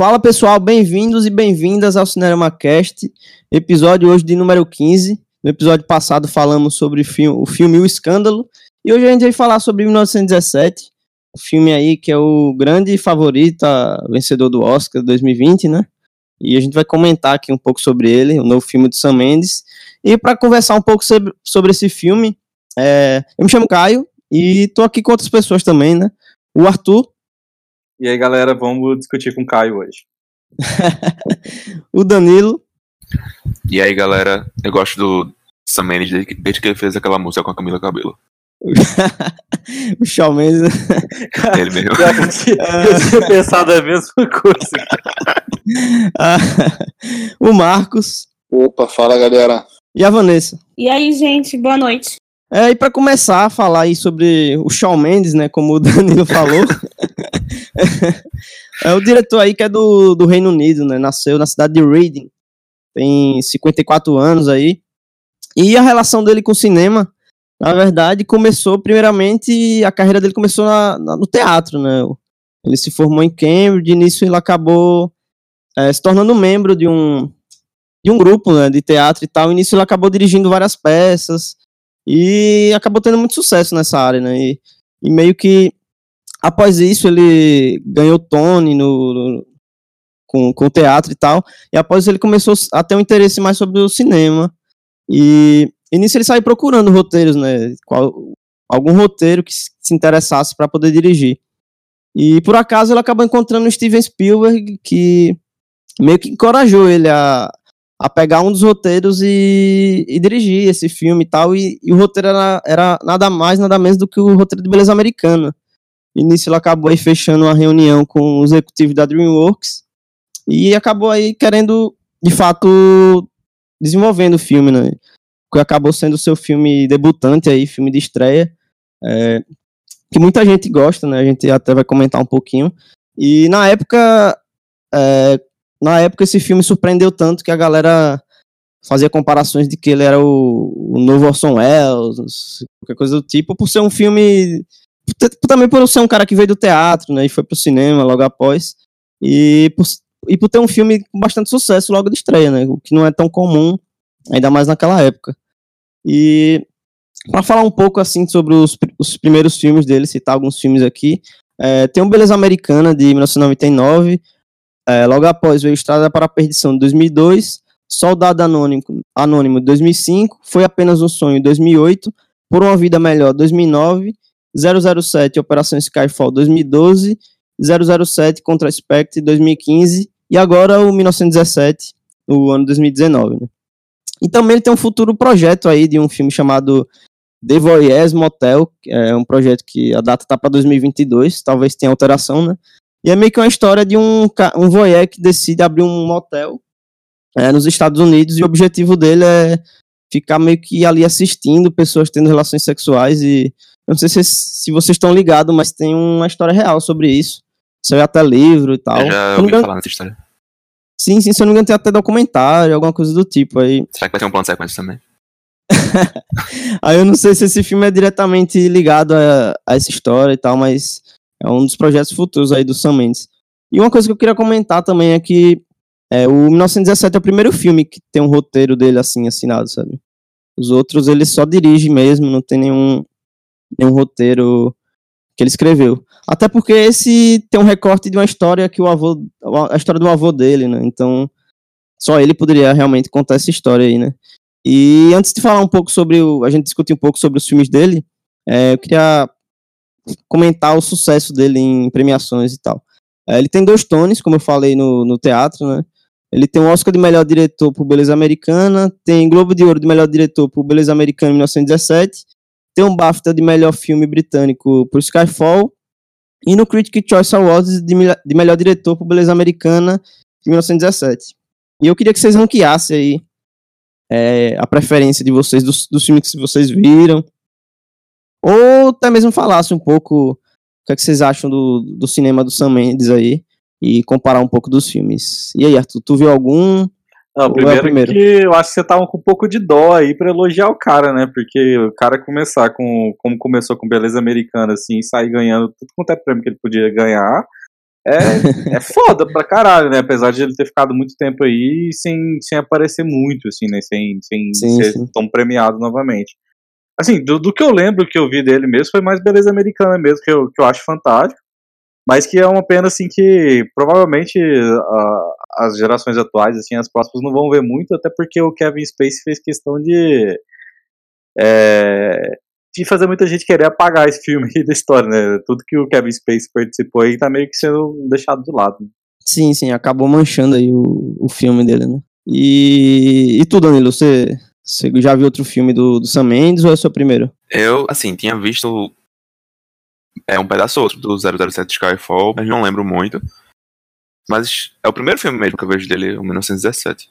Fala pessoal, bem-vindos e bem-vindas ao Cinema Cast, episódio hoje de número 15. No episódio passado falamos sobre o filme, o Escândalo, e hoje a gente vai falar sobre 1917, o filme aí que é o grande favorito, vencedor do Oscar 2020, né? E a gente vai comentar aqui um pouco sobre ele, o novo filme do Sam Mendes. E para conversar um pouco sobre, sobre esse filme, é, eu me chamo Caio e tô aqui com outras pessoas também, né? O Arthur. E aí, galera, vamos discutir com o Caio hoje. o Danilo. E aí, galera, eu gosto do Sam Mendes desde, que ele fez aquela música com a Camila Cabelo. o Shawn Mendes. Ele mesmo. eu tinha pensado a mesma coisa. Ah, o Marcos. Opa, fala galera. E a Vanessa. E aí, gente, boa noite. É, e para começar a falar aí sobre o Shawn Mendes, né, como o Danilo falou, é o diretor aí que é do, do Reino Unido, né, nasceu na cidade de Reading, tem 54 anos aí, e a relação dele com o cinema, na verdade, começou primeiramente, a carreira dele começou na, na, no teatro, né, ele se formou em Cambridge, de início ele acabou é, se tornando membro de um, de um grupo né, de teatro e tal, e nisso ele acabou dirigindo várias peças, e acabou tendo muito sucesso nessa área, né? E, e meio que após isso ele ganhou Tony no, no, com, com teatro e tal. E após isso ele começou a ter um interesse mais sobre o cinema. E, e nisso ele saiu procurando roteiros, né? Qual, algum roteiro que se interessasse para poder dirigir. E por acaso ele acabou encontrando o Steven Spielberg, que meio que encorajou ele a, a pegar um dos roteiros e, e dirigir esse filme e tal. E, e o roteiro era, era, nada mais, nada menos do que o roteiro de Beleza Americana. E nisso ele acabou aí fechando uma reunião com os executivos da DreamWorks e acabou aí querendo, de fato, desenvolvendo o filme, né? Que acabou sendo o seu filme debutante aí, filme de estreia. É, que muita gente gosta, né? A gente até vai comentar um pouquinho. E na época, é, na época esse filme surpreendeu tanto que a galera fazia comparações de que ele era o, o novo Orson Welles, qualquer coisa do tipo, por ser um filme também por ser um cara que veio do teatro, né, e foi pro cinema logo após, e por, e por ter um filme com bastante sucesso logo de estreia, né, o que não é tão comum, ainda mais naquela época. E para falar um pouco assim sobre os, os primeiros filmes dele, citar alguns filmes aqui, é, tem o Beleza Americana de 1999, é, logo após veio Estrada para a Perdição de 2002, Soldado Anônimo, Anônimo de 2005, Foi Apenas um Sonho de 2008, Por uma Vida Melhor 2009, 007 Operação Skyfall 2012, 007 Contra Spectre 2015 e agora o 1917, o ano 2019. Né? E também ele tem um futuro projeto aí de um filme chamado The Voyeurs Motel, é um projeto que a data tá para 2022, talvez tenha alteração, né? E é meio que uma história de um, um voyeur que decide abrir um motel é, nos Estados Unidos e o objetivo dele é ficar meio que ali assistindo pessoas tendo relações sexuais e eu não sei se, se vocês estão ligados, mas tem uma história real sobre isso. Saiu até livro e tal. Eu já ouvi engano... falar nessa história. Sim, sim, se eu não me engano tem até documentário, alguma coisa do tipo aí. Será que vai ter um plano de sequência também? aí eu não sei se esse filme é diretamente ligado a, a essa história e tal, mas é um dos projetos futuros aí do Sam Mendes. E uma coisa que eu queria comentar também é que é, o 1917 é o primeiro filme que tem um roteiro dele assim assinado, sabe? Os outros ele só dirige mesmo, não tem nenhum, nenhum roteiro que ele escreveu. Até porque esse tem um recorte de uma história que o avô, a história do avô dele, né? Então só ele poderia realmente contar essa história aí, né? E antes de falar um pouco sobre o, a gente discutir um pouco sobre os filmes dele, é, eu queria comentar o sucesso dele em premiações e tal. É, ele tem dois tones, como eu falei no, no teatro, né? Ele tem um Oscar de melhor diretor por Beleza Americana, tem Globo de Ouro de melhor diretor por Beleza Americana em 1917, tem um BAFTA de melhor filme britânico por Skyfall, e no Critic Choice Awards de, de melhor diretor por Beleza Americana em 1917. E eu queria que vocês ranqueassem aí é, a preferência de vocês, dos, dos filmes que vocês viram, ou até mesmo falasse um pouco o que, é que vocês acham do, do cinema do Sam Mendes aí e comparar um pouco dos filmes. E aí, Arthur, tu viu algum? Não, primeiro, é primeiro, que eu acho que você tava com um pouco de dó aí pra elogiar o cara, né? Porque o cara começar com como começou com Beleza Americana, assim, sair ganhando tudo quanto é prêmio que ele podia ganhar. é, é foda pra caralho, né? Apesar de ele ter ficado muito tempo aí sem, sem aparecer muito, assim, né? Sem, sem sim, ser sim. tão premiado novamente. Assim, do, do, que eu lembro que eu vi dele mesmo foi mais Beleza Americana mesmo, que eu, que eu acho fantástico. Mas que é uma pena, assim, que provavelmente uh, as gerações atuais, assim, as próximas não vão ver muito, até porque o Kevin Spacey fez questão de. É, de fazer muita gente querer apagar esse filme da história, né? Tudo que o Kevin Spacey participou aí tá meio que sendo deixado de lado. Né? Sim, sim, acabou manchando aí o, o filme dele, né? E, e tu, Danilo, você, você já viu outro filme do, do Sam Mendes ou é o seu primeiro? Eu, assim, tinha visto é um pedaço outro do 007 Skyfall, mas não lembro muito. Mas é o primeiro filme mesmo que eu vejo dele, o 1917.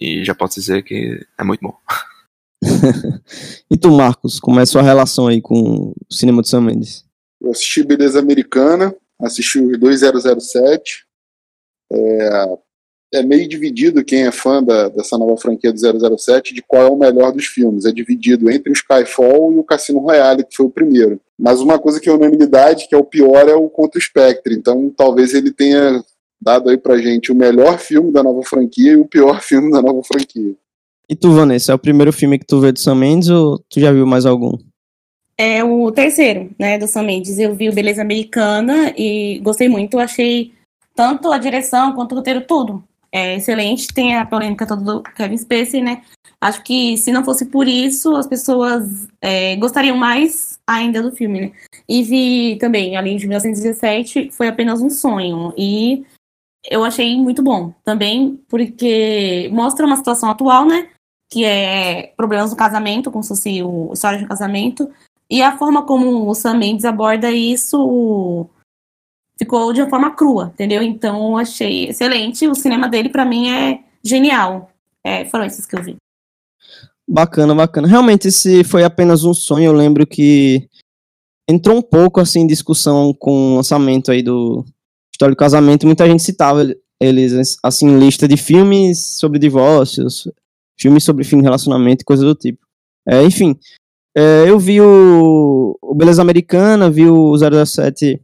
E já posso dizer que é muito bom. e tu, Marcos, como é a sua relação aí com o cinema de Sam Mendes? Eu assisti Beleza Americana, assisti o 2007. É, é meio dividido quem é fã da, dessa nova franquia do 007 de qual é o melhor dos filmes. É dividido entre o Skyfall e o Cassino Royale, que foi o primeiro. Mas uma coisa que é unanimidade, que é o pior, é o Contra o Spectre. Então talvez ele tenha dado aí pra gente o melhor filme da nova franquia e o pior filme da nova franquia. E tu, Vanessa, é o primeiro filme que tu vê do Sam Mendes ou tu já viu mais algum? É o terceiro, né, do Sam Mendes. Eu vi o Beleza Americana e gostei muito. Achei tanto a direção quanto o roteiro, tudo é excelente. Tem a polêmica toda do Kevin Spacey, né? Acho que se não fosse por isso, as pessoas é, gostariam mais ainda do filme, né? E vi também, além de 1917, foi apenas um sonho. E eu achei muito bom também, porque mostra uma situação atual, né? Que é problemas no casamento, como se fosse o história de um casamento. E a forma como o Sam Mendes aborda isso ficou de uma forma crua, entendeu? Então achei excelente. O cinema dele, para mim, é genial. É, foram esses que eu vi. Bacana, bacana. Realmente, esse foi apenas um sonho. Eu lembro que entrou um pouco assim em discussão com o lançamento aí do História do Casamento. Muita gente citava eles assim lista de filmes sobre divórcios, filmes sobre fim de relacionamento coisa do tipo. É, enfim, é, eu vi o, o Beleza Americana, vi o 007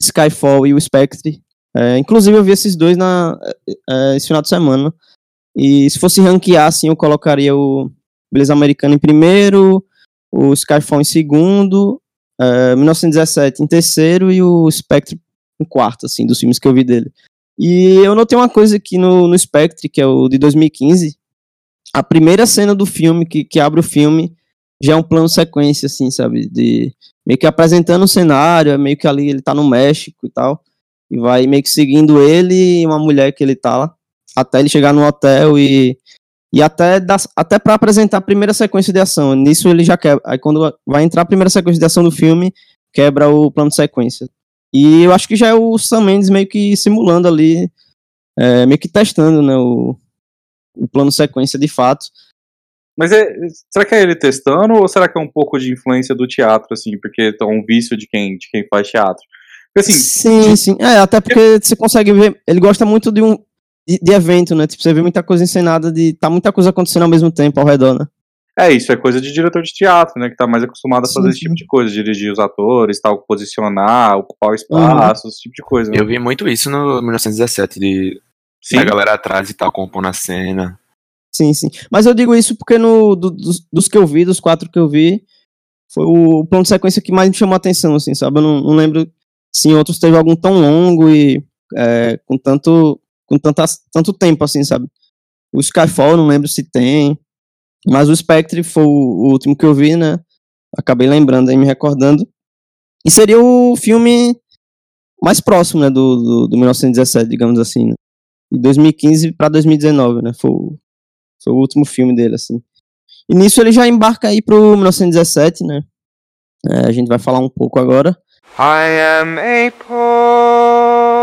Skyfall e o Spectre. É, inclusive eu vi esses dois na, é, esse final de semana. E se fosse ranquear, assim, eu colocaria o Beleza Americana em primeiro, o Skyfall em segundo, é, 1917 em terceiro e o Spectre em quarto, assim, dos filmes que eu vi dele. E eu notei uma coisa aqui no, no Spectre, que é o de 2015. A primeira cena do filme, que, que abre o filme, já é um plano sequência, assim, sabe? De meio que apresentando o cenário, é meio que ali ele tá no México e tal. E vai meio que seguindo ele e uma mulher que ele tá lá, até ele chegar no hotel e. E até, dá, até para apresentar a primeira sequência de ação. Nisso ele já quebra. Aí quando vai entrar a primeira sequência de ação do filme, quebra o plano de sequência. E eu acho que já é o Sam Mendes meio que simulando ali, é, meio que testando né, o, o plano sequência de fato. Mas é, será que é ele testando ou será que é um pouco de influência do teatro, assim, porque é um vício de quem, de quem faz teatro? Porque, assim, sim, de... sim. É, até porque você consegue ver. Ele gosta muito de um de, de, evento, né? Tipo, você vê muita coisa encenada, de tá muita coisa acontecendo ao mesmo tempo ao redor, né? É, isso é coisa de diretor de teatro, né? Que tá mais acostumado a fazer sim, esse tipo de coisa, dirigir os atores, tal, posicionar, ocupar o espaço, uhum. esse tipo de coisa. Né? Eu vi muito isso no 1917, de Sim. a galera atrás e tal, compondo a cena. Sim, sim. Mas eu digo isso porque no, do, dos, dos, que eu vi, dos quatro que eu vi, foi o plano de sequência que mais me chamou a atenção, assim, sabe? Eu não, não lembro se em outros teve algum tão longo e é, com tanto com tanta, tanto tempo, assim, sabe? O Skyfall, não lembro se tem, mas o Spectre foi o, o último que eu vi, né? Acabei lembrando aí, me recordando. E seria o filme mais próximo, né, do, do, do 1917, digamos assim, né? De 2015 para 2019, né? Foi o foi o último filme dele, assim. E nisso ele já embarca aí pro 1917, né? É, a gente vai falar um pouco agora. I am a poor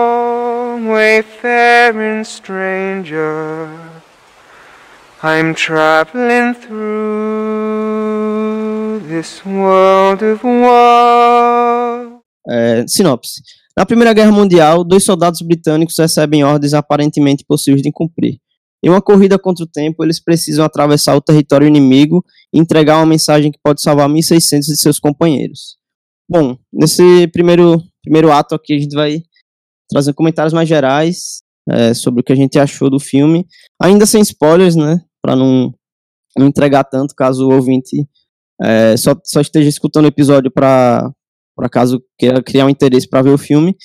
wayfaring stranger I'm traveling through this world of war é, Sinopse Na Primeira Guerra Mundial, dois soldados britânicos recebem ordens aparentemente impossíveis de cumprir. Em uma corrida contra o tempo, eles precisam atravessar o território inimigo e entregar uma mensagem que pode salvar 1.600 de seus companheiros. Bom, nesse primeiro, primeiro ato aqui, a gente vai trazer comentários mais gerais é, sobre o que a gente achou do filme, ainda sem spoilers, né? Para não, não entregar tanto, caso o ouvinte é, só, só esteja escutando o episódio para caso queira criar um interesse para ver o filme.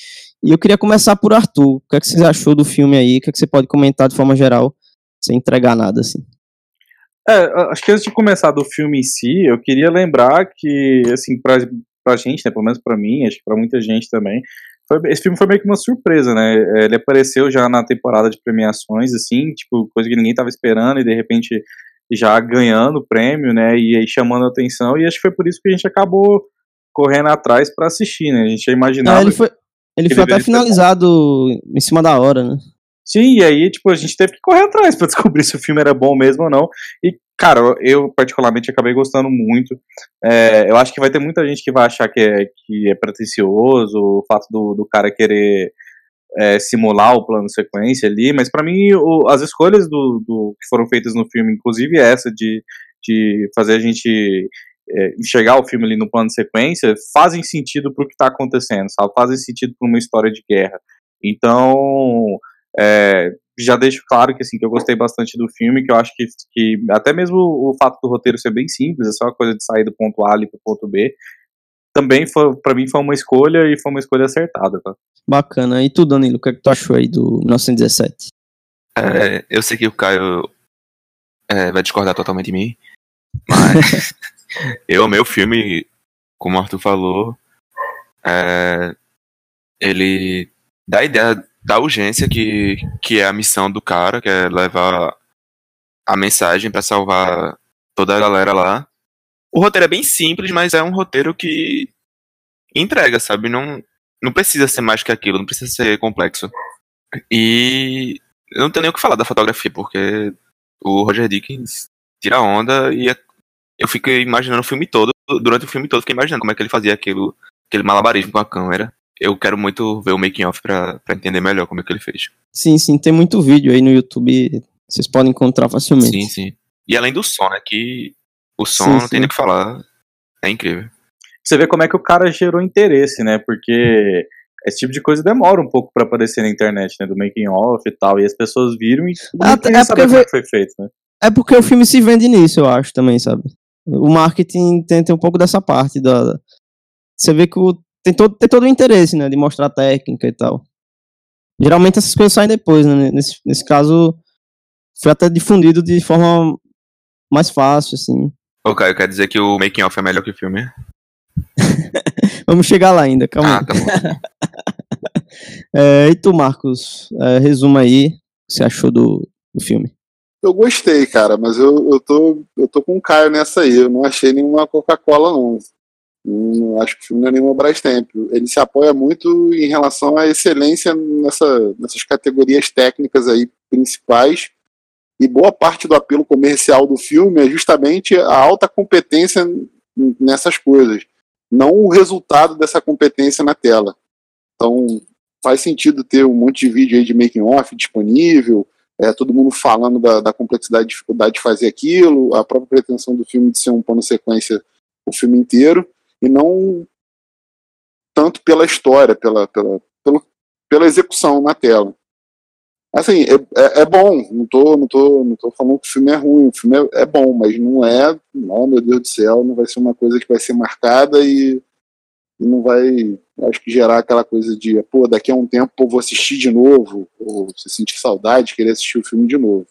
E eu queria começar por Arthur. O que, é que você achou do filme aí? O que, é que você pode comentar de forma geral, sem entregar nada, assim? É, acho que antes de começar do filme em si, eu queria lembrar que, assim, pra, pra gente, né, pelo menos pra mim, acho que pra muita gente também, foi, esse filme foi meio que uma surpresa, né? É, ele apareceu já na temporada de premiações, assim, tipo, coisa que ninguém tava esperando, e de repente já ganhando o prêmio, né? E aí chamando a atenção, e acho que foi por isso que a gente acabou correndo atrás para assistir, né? A gente já imaginava. É, ele foi, ele foi até finalizado em cima da hora, né? Sim, e aí, tipo, a gente teve que correr atrás para descobrir se o filme era bom mesmo ou não. E, cara, eu particularmente acabei gostando muito. É, eu acho que vai ter muita gente que vai achar que é, que é pretencioso o fato do, do cara querer é, simular o plano sequência ali, mas para mim o, as escolhas do, do, que foram feitas no filme, inclusive essa de, de fazer a gente é, enxergar o filme ali no plano sequência, fazem sentido pro que tá acontecendo, sabe? Fazem sentido para uma história de guerra. Então, é, já deixo claro que assim que eu gostei bastante do filme, que eu acho que, que até mesmo o fato do roteiro ser bem simples, é só uma coisa de sair do ponto A ali pro ponto B, também foi para mim foi uma escolha e foi uma escolha acertada, tá? Bacana. E tu, Danilo, o que, é que tu achou aí do 1917? É, eu sei que o Caio é, vai discordar totalmente de mim, mas eu amei o filme, como o Arthur falou, é, ele dá a ideia da urgência que, que é a missão do cara, que é levar a mensagem para salvar toda a galera lá. O roteiro é bem simples, mas é um roteiro que entrega, sabe? Não, não precisa ser mais que aquilo, não precisa ser complexo. E eu não tenho nem o que falar da fotografia, porque o Roger Dickens tira onda e é eu fiquei imaginando o filme todo, durante o filme todo, fiquei imaginando como é que ele fazia aquilo, aquele malabarismo com a câmera. Eu quero muito ver o making off pra, pra entender melhor como é que ele fez. Sim, sim, tem muito vídeo aí no YouTube, vocês podem encontrar facilmente. Sim, sim. E além do som, né, que o som sim, não sim. tem nem o que falar, é incrível. Você vê como é que o cara gerou interesse, né, porque esse tipo de coisa demora um pouco para aparecer na internet, né, do making off e tal, e as pessoas viram e ah, é porque como é foi feito, né. É porque o filme se vende nisso, eu acho, também, sabe? o marketing tem, tem um pouco dessa parte da você vê que o, tem todo tem todo o interesse né de mostrar técnica e tal geralmente essas coisas saem depois né nesse, nesse caso foi até difundido de forma mais fácil assim Ô Caio, quer dizer que o making off é melhor que o filme vamos chegar lá ainda calma ah, tá bom. é, e tu Marcos é, resuma aí o que você achou do, do filme eu gostei, cara, mas eu, eu, tô, eu tô com o Caio nessa aí. Eu não achei nenhuma Coca-Cola, não. Não. Acho que o filme não é nenhuma Brastemp. Ele se apoia muito em relação à excelência nessa, nessas categorias técnicas aí principais. E boa parte do apelo comercial do filme é justamente a alta competência nessas coisas, não o resultado dessa competência na tela. Então, faz sentido ter um monte de vídeo aí de making off disponível, é, todo mundo falando da, da complexidade e dificuldade de fazer aquilo, a própria pretensão do filme de ser um plano sequência o filme inteiro, e não tanto pela história, pela, pela, pela, execução na tela. Assim, é, é, é, bom, não tô, não, tô, não tô falando que o filme é ruim, o filme é, é bom, mas não é, oh meu Deus do céu, não vai ser uma coisa que vai ser marcada e e não vai, acho que, gerar aquela coisa de, pô, daqui a um tempo eu vou assistir de novo, ou se sentir saudade, querer assistir o filme de novo.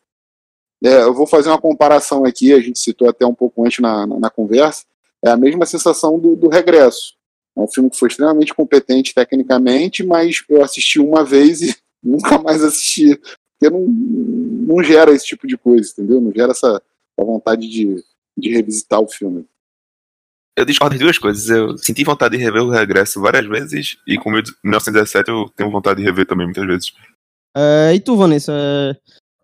É, eu vou fazer uma comparação aqui, a gente citou até um pouco antes na, na, na conversa, é a mesma sensação do, do Regresso. É um filme que foi extremamente competente tecnicamente, mas eu assisti uma vez e nunca mais assisti, porque não, não gera esse tipo de coisa, entendeu? Não gera essa, essa vontade de, de revisitar o filme eu discordo de duas coisas. Eu senti vontade de rever o regresso várias vezes, e com o 1917 eu tenho vontade de rever também muitas vezes. É, e tu, Vanessa,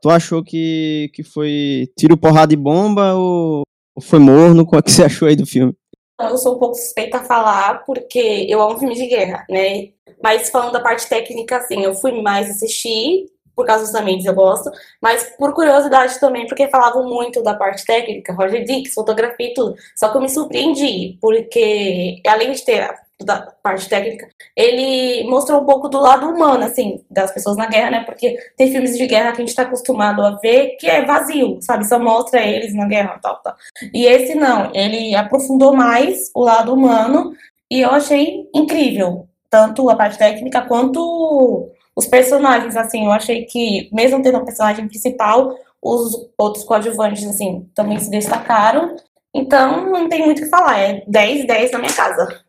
tu achou que, que foi tiro, porrada e bomba ou foi morno? Qual é que você achou aí do filme? Eu sou um pouco suspeita a falar, porque eu amo filme de guerra, né? Mas falando da parte técnica, assim, eu fui mais assistir por causa dos também eu gosto, mas por curiosidade também, porque falavam muito da parte técnica, Roger Dix, fotografia e tudo. Só que eu me surpreendi, porque além de ter da parte técnica, ele mostrou um pouco do lado humano, assim, das pessoas na guerra, né? Porque tem filmes de guerra que a gente tá acostumado a ver que é vazio, sabe? Só mostra eles na guerra, tal, tal. E esse não, ele aprofundou mais o lado humano e eu achei incrível, tanto a parte técnica quanto os personagens, assim, eu achei que, mesmo tendo um personagem principal, os outros coadjuvantes, assim, também se destacaram. Então, não tem muito o que falar, é 10, 10 na minha casa.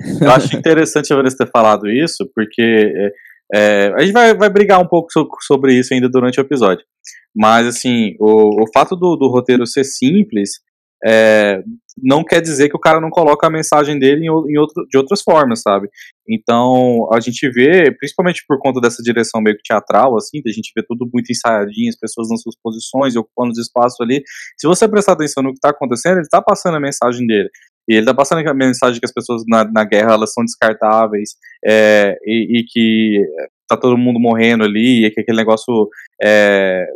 Eu acho interessante a Vanessa ter falado isso, porque é, é, a gente vai, vai brigar um pouco sobre isso ainda durante o episódio. Mas, assim, o, o fato do, do roteiro ser simples é, não quer dizer que o cara não coloca a mensagem dele em, em outro, de outras formas, sabe? Então, a gente vê, principalmente por conta dessa direção meio que teatral, assim, a gente vê tudo muito ensaiadinho, as pessoas nas suas posições, ocupando os espaços ali. Se você prestar atenção no que está acontecendo, ele está passando a mensagem dele. E ele está passando a mensagem que as pessoas na, na guerra elas são descartáveis é, e, e, que tá todo mundo morrendo ali, e que aquele negócio é,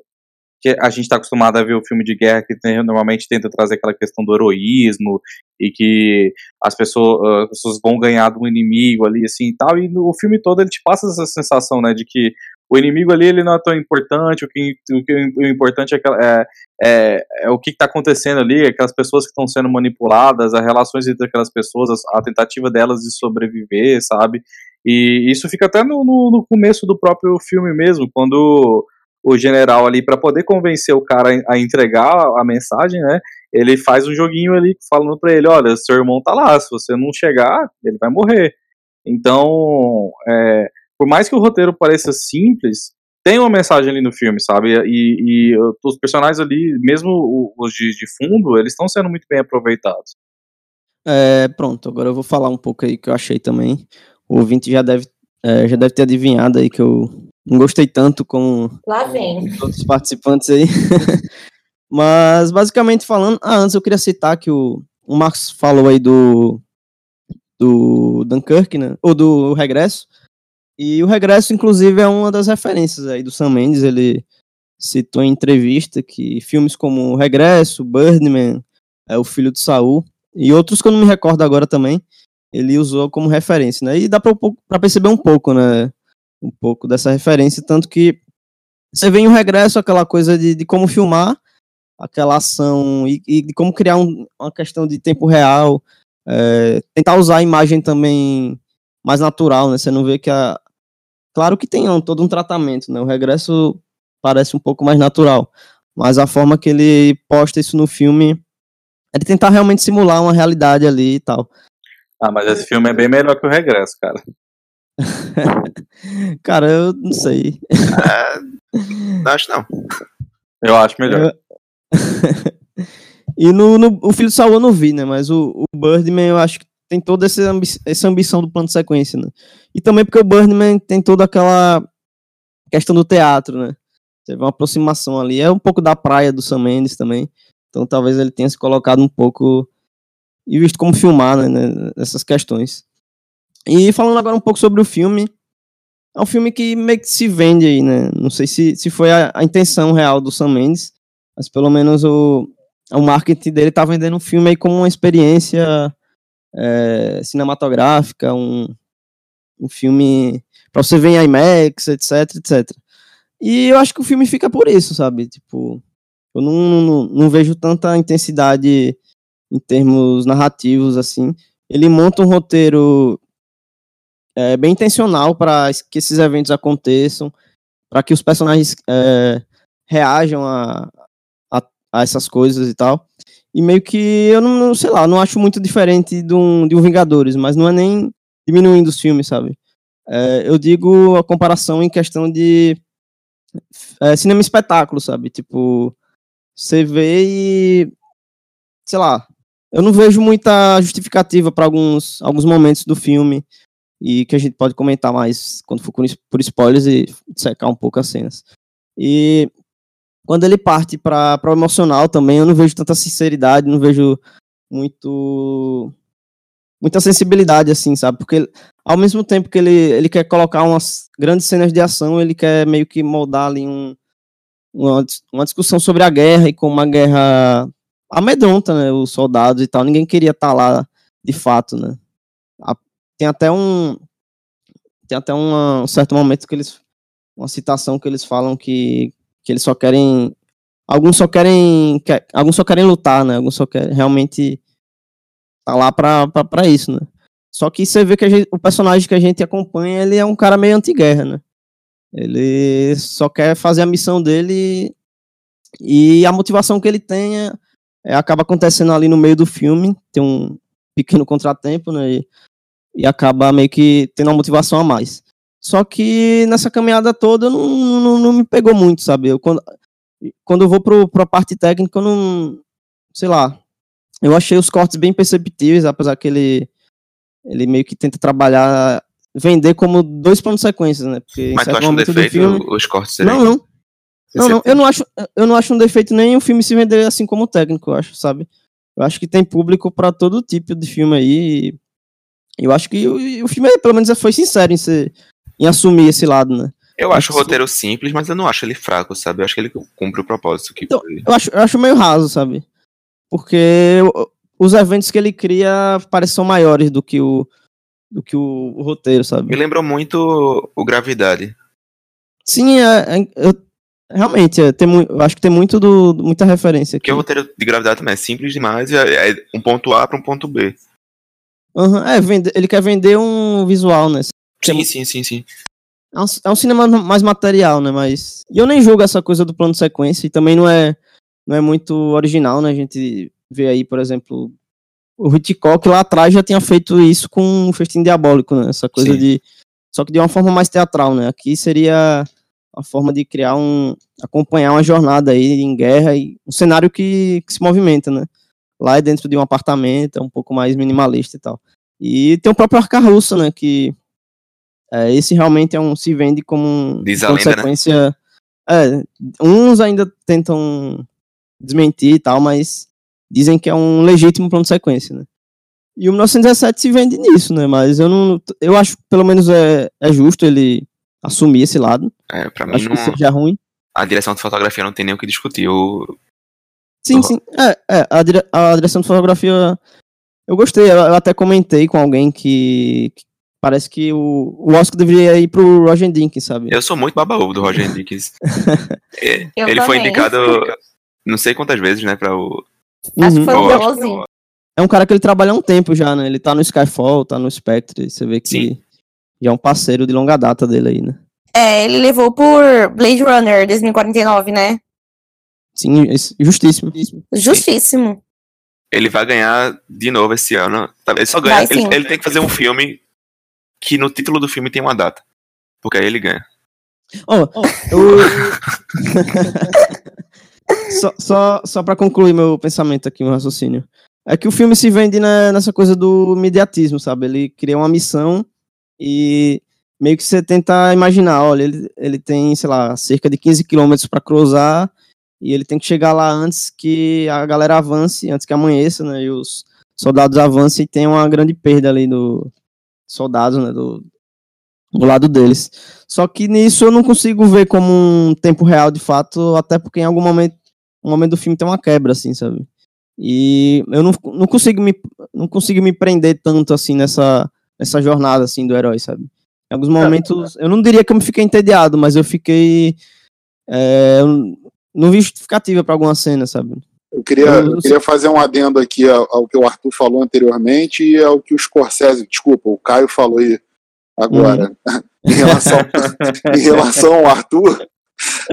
que a gente está acostumado a ver o filme de guerra que tem, normalmente tenta trazer aquela questão do heroísmo e que as pessoas, as pessoas vão ganhar do inimigo ali assim e tal e no, o filme todo ele te passa essa sensação né de que o inimigo ali ele não é tão importante o que o, que, o importante é, é, é, é o que está acontecendo ali aquelas pessoas que estão sendo manipuladas as relações entre aquelas pessoas a, a tentativa delas de sobreviver sabe e isso fica até no, no, no começo do próprio filme mesmo quando o general ali para poder convencer o cara a entregar a mensagem, né? Ele faz um joguinho ali falando para ele, olha, seu irmão tá lá, se você não chegar, ele vai morrer. Então, é, por mais que o roteiro pareça simples, tem uma mensagem ali no filme, sabe? E, e os personagens ali, mesmo os de, de fundo, eles estão sendo muito bem aproveitados. É, pronto, agora eu vou falar um pouco aí que eu achei também. O ouvinte já deve, é, já deve ter adivinhado aí que eu não gostei tanto com Lá vem. todos os participantes aí. Mas, basicamente falando, ah, antes eu queria citar que o, o Marcos falou aí do, do Dunkirk, né? Ou do Regresso. E o Regresso, inclusive, é uma das referências aí do Sam Mendes. Ele citou em entrevista que filmes como o Regresso, Birdman, é, O Filho de Saul, e outros que eu não me recordo agora também, ele usou como referência, né? E dá para perceber um pouco, né? um pouco dessa referência, tanto que você vê em um regresso aquela coisa de, de como filmar aquela ação e, e de como criar um, uma questão de tempo real, é, tentar usar a imagem também mais natural, né? Você não vê que a. Claro que tem um, todo um tratamento, né? O regresso parece um pouco mais natural, mas a forma que ele posta isso no filme é de tentar realmente simular uma realidade ali e tal. Ah, mas esse filme é bem melhor que o Regresso, cara. Cara, eu não sei. É, acho não. Eu acho melhor. e no, no, o Filho de Saul eu não vi, né? Mas o, o Birdman eu acho que tem toda essa, ambi essa ambição do plano de sequência, né? E também porque o Birdman tem toda aquela questão do teatro, né? Teve uma aproximação ali. É um pouco da praia do Sam Mendes também. Então talvez ele tenha se colocado um pouco e visto como filmar, né? Nessas questões. E falando agora um pouco sobre o filme, é um filme que meio que se vende aí, né? Não sei se, se foi a, a intenção real do Sam Mendes, mas pelo menos o, o marketing dele tá vendendo um filme aí como uma experiência é, cinematográfica, um, um filme para você ver em IMAX, etc, etc. E eu acho que o filme fica por isso, sabe? Tipo, eu não, não, não vejo tanta intensidade em termos narrativos, assim. Ele monta um roteiro é, bem intencional para que esses eventos aconteçam, para que os personagens é, reajam a, a, a, essas coisas e tal. E meio que eu não, sei lá, não acho muito diferente de um, de um Vingadores, mas não é nem diminuindo os filmes, sabe? É, eu digo a comparação em questão de é, cinema espetáculo, sabe? Tipo, você vê e. Sei lá. Eu não vejo muita justificativa para alguns, alguns momentos do filme e que a gente pode comentar mais quando for por spoilers e secar um pouco as cenas. E quando ele parte para o emocional também, eu não vejo tanta sinceridade, não vejo muito muita sensibilidade assim, sabe? Porque ao mesmo tempo que ele, ele quer colocar umas grandes cenas de ação, ele quer meio que moldar ali um, uma, uma discussão sobre a guerra e como a guerra amedronta, né, os soldados e tal. Ninguém queria estar tá lá de fato, né? tem até um tem até uma, um certo momento que eles uma citação que eles falam que, que eles só querem alguns só querem quer, alguns só querem lutar, né? Alguns só querem realmente tá lá pra isso, né? Só que você vê que gente, o personagem que a gente acompanha, ele é um cara meio anti-guerra, né? Ele só quer fazer a missão dele e a motivação que ele tem é, é, acaba acontecendo ali no meio do filme, tem um pequeno contratempo, né? E, e acaba meio que tendo uma motivação a mais. Só que nessa caminhada toda não, não, não me pegou muito, sabe? Eu, quando, quando eu vou pro, pra parte técnica, eu não. Sei lá. Eu achei os cortes bem perceptíveis, apesar que ele, ele meio que tenta trabalhar, vender como dois planos sequências, né? Porque Mas tu acha um defeito filme... os cortes. Não, não. Não, não, eu não acho, eu não acho um defeito nem o filme se vender assim como técnico, eu acho, sabe? Eu acho que tem público para todo tipo de filme aí. Eu acho que o, o filme, pelo menos, foi sincero em, ser, em assumir esse lado, né? Eu acho o roteiro simples, mas eu não acho ele fraco, sabe? Eu acho que ele cumpre o propósito que então, Eu acho, eu acho meio raso, sabe? Porque os eventos que ele cria parecem maiores do que o, do que o, o roteiro, sabe? Me lembrou muito o Gravidade. Sim, é, é, eu, realmente, é, tem, eu acho que tem muito do, muita referência aqui. Porque o roteiro de Gravidade também é simples demais, é, é um ponto A para um ponto B. Uhum, é, vende, ele quer vender um visual, né? Sim, é, sim, sim, sim. É um, é um, cinema mais material, né? Mas. E eu nem julgo essa coisa do plano de sequência, e também não é, não é muito original, né? A gente vê aí, por exemplo, o Hitchcock lá atrás já tinha feito isso com o Festim Diabólico, né? Essa coisa Sim. de. Só que de uma forma mais teatral, né? Aqui seria a forma de criar um. acompanhar uma jornada aí em guerra e um cenário que, que se movimenta, né? Lá é dentro de um apartamento, é um pouco mais minimalista e tal. E tem o próprio Arca Russa, né? Que é, esse realmente é um. se vende como um. Diz a consequência. Né? É, uns ainda tentam desmentir e tal, mas dizem que é um legítimo plano de sequência, né? E o 1917 se vende nisso, né? Mas eu não. Eu acho que pelo menos é, é justo ele assumir esse lado. É, pra mim acho não... que seja ruim. A direção de fotografia não tem nem o que discutir. O... Sim, sim. É, é a, dire... a direção de fotografia eu gostei. Eu, eu até comentei com alguém que, que parece que o, o Oscar deveria ir pro Roger Dinkins, sabe? Eu sou muito baba do Roger Dinkins. é, ele também. foi indicado não sei quantas vezes, né, para o Acho que foi o 12. É um cara que ele trabalha há um tempo já, né? Ele tá no Skyfall, tá no Spectre, você vê que Sim. já é um parceiro de longa data dele aí, né? É, ele levou por Blade Runner 2049, né? Sim, justíssimo. Justíssimo. Ele vai ganhar de novo esse ano. Ele só ganha. Vai, ele, ele, tem que fazer um filme que no título do filme tem uma data. Porque aí ele ganha. Oh, oh eu... só, só, só para concluir meu pensamento aqui, meu raciocínio. É que o filme se vende na, nessa coisa do mediatismo, sabe? Ele cria uma missão e meio que você tenta imaginar, olha, ele, ele tem, sei lá, cerca de 15 quilômetros para cruzar e ele tem que chegar lá antes que a galera avance, antes que amanheça, né? E os soldados avancem e tem uma grande perda ali do soldados, né? Do, do lado deles. Só que nisso eu não consigo ver como um tempo real de fato, até porque em algum momento, um momento do filme tem uma quebra, assim, sabe? E eu não, não consigo me não consigo me prender tanto assim nessa nessa jornada assim do herói, sabe? Em alguns momentos, eu não diria que eu me fiquei entediado, mas eu fiquei é, não vi justificativa para alguma cena, sabe? Eu queria, eu queria fazer um adendo aqui ao, ao, que o Arthur falou anteriormente e ao que o Scorsese, desculpa, o Caio falou aí agora. Uhum. em, relação, em relação ao Arthur,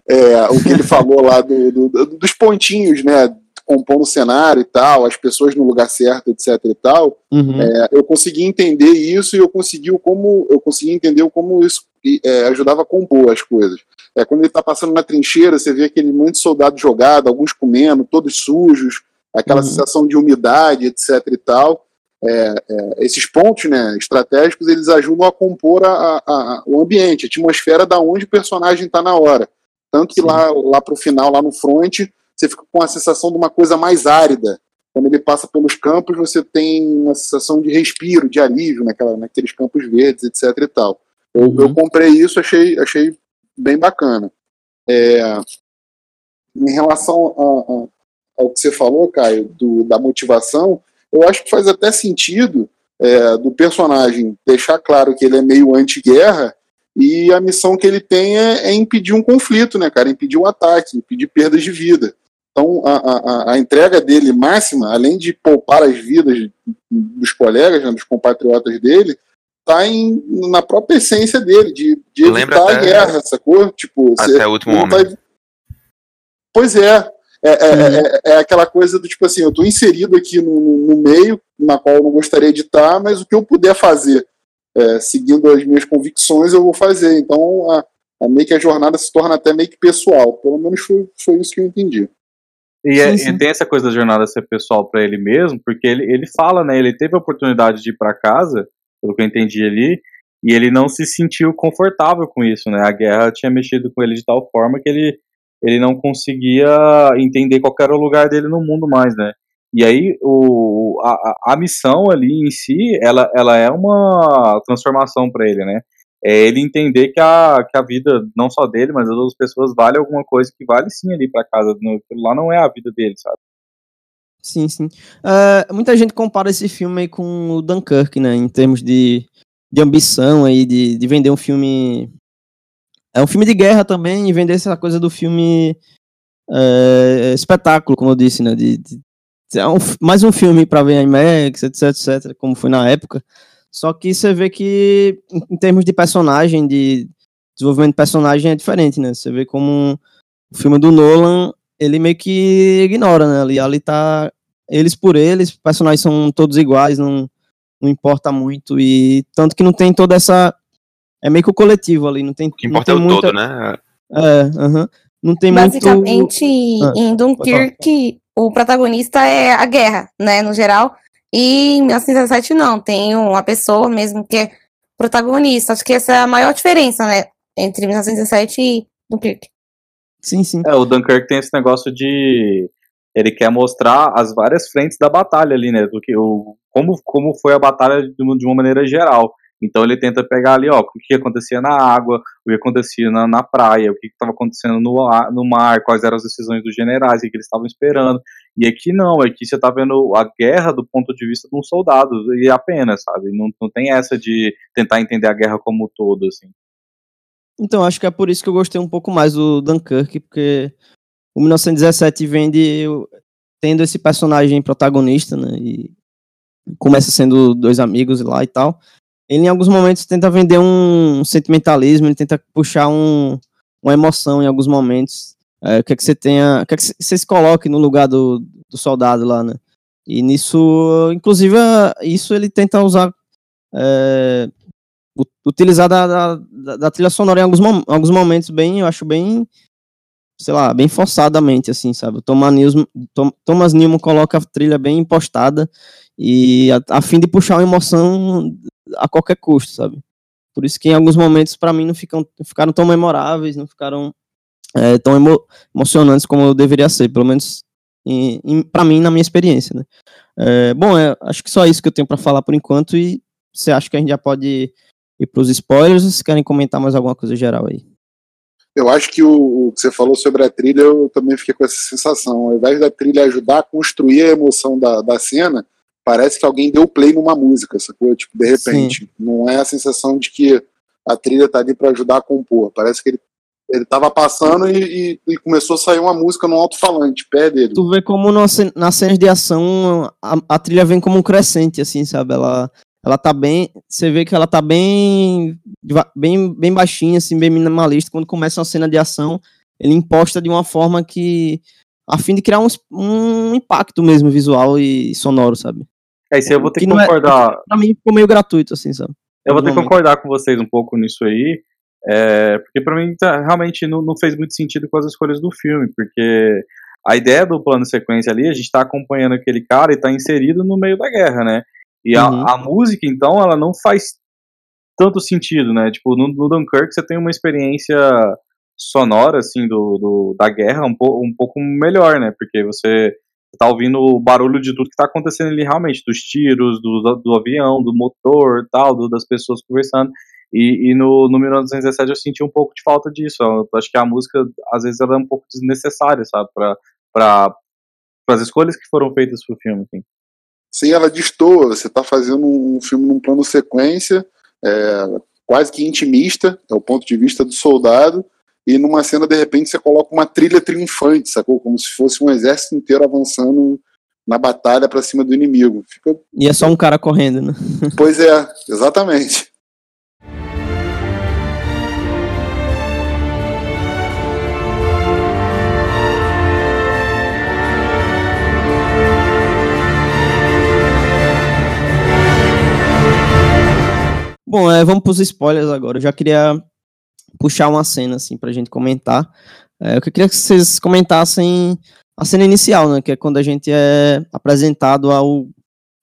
é, o que ele falou lá do, do, dos pontinhos, né? Compondo o cenário e tal, as pessoas no lugar certo, etc e tal. Uhum. É, eu consegui entender isso e eu consegui como eu consegui entender como isso é, ajudava a compor as coisas. É, quando ele está passando na trincheira, você vê aquele monte de soldado jogado, alguns comendo, todos sujos, aquela uhum. sensação de umidade, etc e tal é, é, esses pontos né, estratégicos eles ajudam a compor a, a, a, o ambiente, a atmosfera da onde o personagem está na hora. Tanto que Sim. lá, lá para o final, lá no front, você fica com a sensação de uma coisa mais árida. Quando ele passa pelos campos, você tem uma sensação de respiro, de alívio naquela, naqueles campos verdes, etc. e tal. Eu, uhum. eu comprei isso, achei, achei bem bacana. É, em relação a, a, ao que você falou, Caio, do, da motivação, eu acho que faz até sentido é, do personagem deixar claro que ele é meio anti-guerra e a missão que ele tem é, é, impedir um conflito, né, cara? Impedir um ataque, impedir perdas de vida. Então, a, a, a entrega dele máxima, além de poupar as vidas dos colegas, né, dos compatriotas dele, tá em, na própria essência dele, de, de evitar até, a guerra, sacou? Tipo, até o último momento. Vai... Pois é. É, é, é, é, aquela coisa do tipo assim, eu tô inserido aqui no, no meio, na qual eu não gostaria de estar, mas o que eu puder fazer, é, seguindo as minhas convicções, eu vou fazer. Então, a, a meio que a jornada se torna até meio que pessoal. Pelo menos foi, foi isso que eu entendi. E, é, sim, sim. e, tem essa coisa da jornada ser pessoal para ele mesmo, porque ele, ele fala, né? Ele teve a oportunidade de ir para casa, pelo que eu entendi ali, e ele não se sentiu confortável com isso, né? A guerra tinha mexido com ele de tal forma que ele, ele não conseguia entender qual era o lugar dele no mundo mais, né? E aí o, a, a missão ali em si, ela, ela é uma transformação para ele, né? É ele entender que a, que a vida, não só dele, mas das outras pessoas, vale alguma coisa que vale sim ali para casa. No, lá não é a vida dele, sabe? Sim, sim. Uh, muita gente compara esse filme com o Dunkirk, né? Em termos de, de ambição aí, de, de vender um filme. É um filme de guerra também, e vender essa coisa do filme uh, espetáculo, como eu disse, né? De, de é um, mais um filme para ver IMAX, etc, etc, como foi na época. Só que você vê que, em, termos de personagem, de desenvolvimento de personagem, é diferente, né? Você vê como o filme do Nolan ele meio que ignora, né? Ali, ali tá eles por eles, os personagens são todos iguais, não, não importa muito, e tanto que não tem toda essa. É meio que o coletivo ali, não tem. O que importa é o muita, todo, né? É, aham. Uh -huh. Não tem Basicamente, muito... Ah, em Dunkirk, o protagonista é a guerra, né, no geral. E em 1917 não, tem uma pessoa mesmo que é protagonista. Acho que essa é a maior diferença, né, entre 1917 e Dunkirk. Sim, sim. É, o Dunkirk tem esse negócio de ele quer mostrar as várias frentes da batalha ali, né? Do que o como como foi a batalha de uma, de uma maneira geral. Então ele tenta pegar ali, ó, o que acontecia na água, o que acontecia na, na praia, o que estava acontecendo no, no mar, quais eram as decisões dos generais, o que eles estavam esperando. E aqui não, aqui você está vendo a guerra do ponto de vista de um soldado, e apenas, sabe? Não, não tem essa de tentar entender a guerra como um todo, assim. Então, acho que é por isso que eu gostei um pouco mais do Dunkirk, porque o 1917 vem de tendo esse personagem protagonista, né? E começa sendo dois amigos lá e tal. Ele em alguns momentos tenta vender um sentimentalismo, ele tenta puxar um, uma emoção em alguns momentos. É, quer que você tenha, quer que você se coloque no lugar do, do soldado lá, né? E nisso, inclusive, isso ele tenta usar é, utilizar da, da, da, trilha sonora em alguns, alguns momentos bem, eu acho bem, sei lá, bem forçadamente, assim, sabe? O Thomas Newman, Thomas Newman coloca a trilha bem impostada e a, a, fim de puxar uma emoção a qualquer custo, sabe? Por isso que em alguns momentos, para mim, não ficam, ficaram tão memoráveis, não ficaram é, tão emo, emocionantes como deveria ser, pelo menos para mim, na minha experiência, né? É, bom, é, acho que só isso que eu tenho para falar por enquanto e você acha que a gente já pode ir para os spoilers ou vocês querem comentar mais alguma coisa geral aí? Eu acho que o, o, que você falou sobre a trilha, eu também fiquei com essa sensação. Ao invés da trilha ajudar a construir a emoção da, da cena, parece que alguém deu play numa música, sacou? Tipo, de repente. Sim. Não é a sensação de que a trilha tá ali para ajudar a compor. Parece que ele, ele tava passando e, e, e começou a sair uma música no alto-falante, pé dele. Tu vê como nas cenas de ação a, a, trilha vem como um crescente, assim, sabe? Ela, ela tá bem. Você vê que ela tá bem. bem, bem baixinha, assim, bem minimalista. Quando começa uma cena de ação, ele imposta de uma forma que. a fim de criar um, um impacto mesmo visual e sonoro, sabe? É, isso eu vou ter que, que é- concordar. É, pra mim ficou meio gratuito, assim, sabe? Eu vou ter que concordar com vocês um pouco nisso aí. É, porque para mim tá, realmente não, não, fez muito sentido com as escolhas do filme, porque a ideia do plano de sequência ali, a gente tá acompanhando aquele cara e tá inserido no meio da guerra, né? E uhum. a, a, música, então, ela não faz tanto sentido, né? Tipo, no, no Dunkirk você tem uma experiência sonora, assim, do, do da guerra um, po, um pouco melhor, né? Porque você tá ouvindo o barulho de tudo que tá acontecendo ali realmente, dos tiros, do, do avião, do motor tal, do, das pessoas conversando. E, e no, no 1917 eu senti um pouco de falta disso. Eu acho que a música, às vezes, ela é um pouco desnecessária, sabe? Pra, pra, as escolhas que foram feitas pro filme, assim. Sim, ela destoa. Você está fazendo um filme num plano sequência, é, quase que intimista, é o ponto de vista do soldado, e numa cena, de repente, você coloca uma trilha triunfante, sacou? Como se fosse um exército inteiro avançando na batalha para cima do inimigo. Fica... E é só um cara correndo, né? Pois é, exatamente. Bom, é, vamos para os spoilers agora. Eu já queria puxar uma cena assim a gente comentar. É, eu queria que vocês comentassem a cena inicial, né? Que é quando a gente é apresentado ao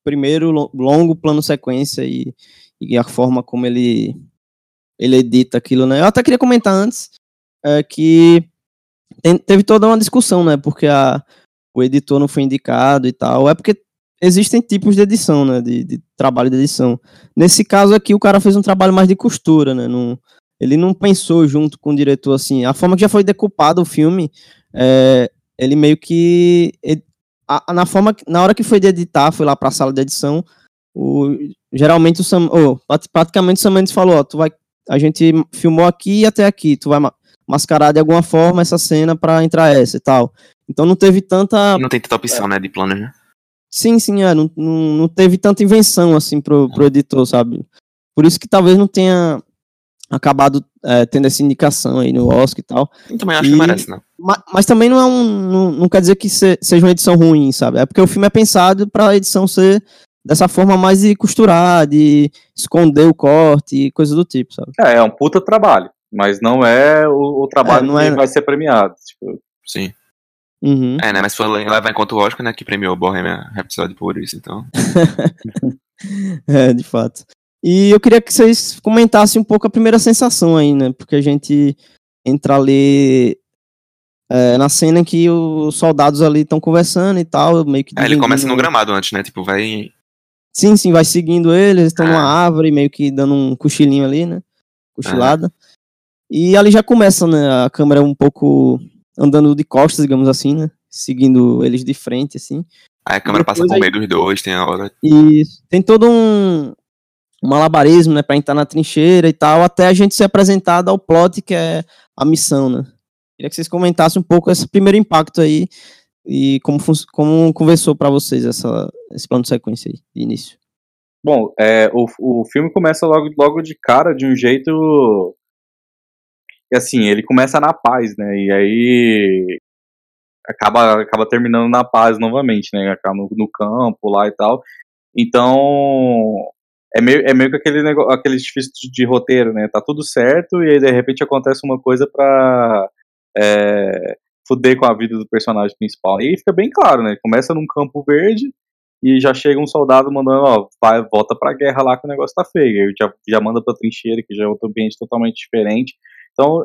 primeiro longo plano sequência e, e a forma como ele ele edita aquilo, né? Eu até queria comentar antes é, que tem, teve toda uma discussão, né? Porque a, o editor não foi indicado e tal. É porque existem tipos de edição, né? De, de, trabalho de edição. Nesse caso aqui, o cara fez um trabalho mais de costura, né? Não, ele não pensou junto com o diretor assim. A forma que já foi decupado o filme, é, ele meio que. Ele, a, na forma na hora que foi de editar, foi lá para a sala de edição. O, geralmente o Sam, oh, praticamente o Sam Mendes falou, ó, tu vai, a gente filmou aqui e até aqui, tu vai mascarar de alguma forma essa cena para entrar essa e tal. Então não teve tanta. Não tem tanta opção, é, né, de plano, né? Sim, sim, é, não, não, não teve tanta invenção assim pro, pro editor, sabe? Por isso que talvez não tenha acabado é, tendo essa indicação aí no Oscar e tal. Eu também acho e, que merece, né? Mas, mas, também não é um. Não, não quer dizer que se, seja uma edição ruim, sabe? É porque o filme é pensado para a edição ser dessa forma mais de costurar, de esconder o corte e coisa do tipo, sabe? É, é um puta trabalho, mas não é o, o trabalho é, não que é... vai ser premiado. Tipo. Sim. Uhum. É, né? Mas foi levar em conta o Oscar, né? Que premiou o Bohemian Rhapsody por isso, então. é, de fato. E eu queria que vocês comentassem um pouco a primeira sensação aí, né? Porque a gente entra ali é, na cena em que os soldados ali estão conversando e tal, meio que. É, ele começa no gramado antes, né? Tipo, vai. Sim, sim, vai seguindo eles, estão é. numa árvore, meio que dando um cochilinho ali, né? Cochilada. É. E ali já começa, né? A câmera um pouco andando de costas, digamos assim, né? Seguindo eles de frente, assim. Aí a câmera passa por aí... meio dos dois, tem a hora. E tem todo um, um malabarismo, né, pra entrar na trincheira e tal, até a gente ser apresentado ao plot que é a missão, né? Queria que vocês comentassem um pouco esse primeiro impacto aí e como, como conversou para vocês essa, esse plano de sequência aí, de início. Bom, é, o, o filme começa logo, logo de cara de um jeito assim, ele começa na paz, né? E aí acaba, acaba terminando na paz novamente, né? Acaba no, no campo lá e tal. Então, é meio, é meio que aquele, negócio, aquele difícil de, de, roteiro, né? Tá tudo certo e aí de repente acontece uma coisa pra é, fuder com a vida do personagem principal. E aí fica bem claro, né? Começa num campo verde e já chega um soldado mandando, ó, vai, volta pra guerra lá que o negócio tá feio. Aí já, já manda pra trincheira, que já é outro ambiente totalmente diferente. Então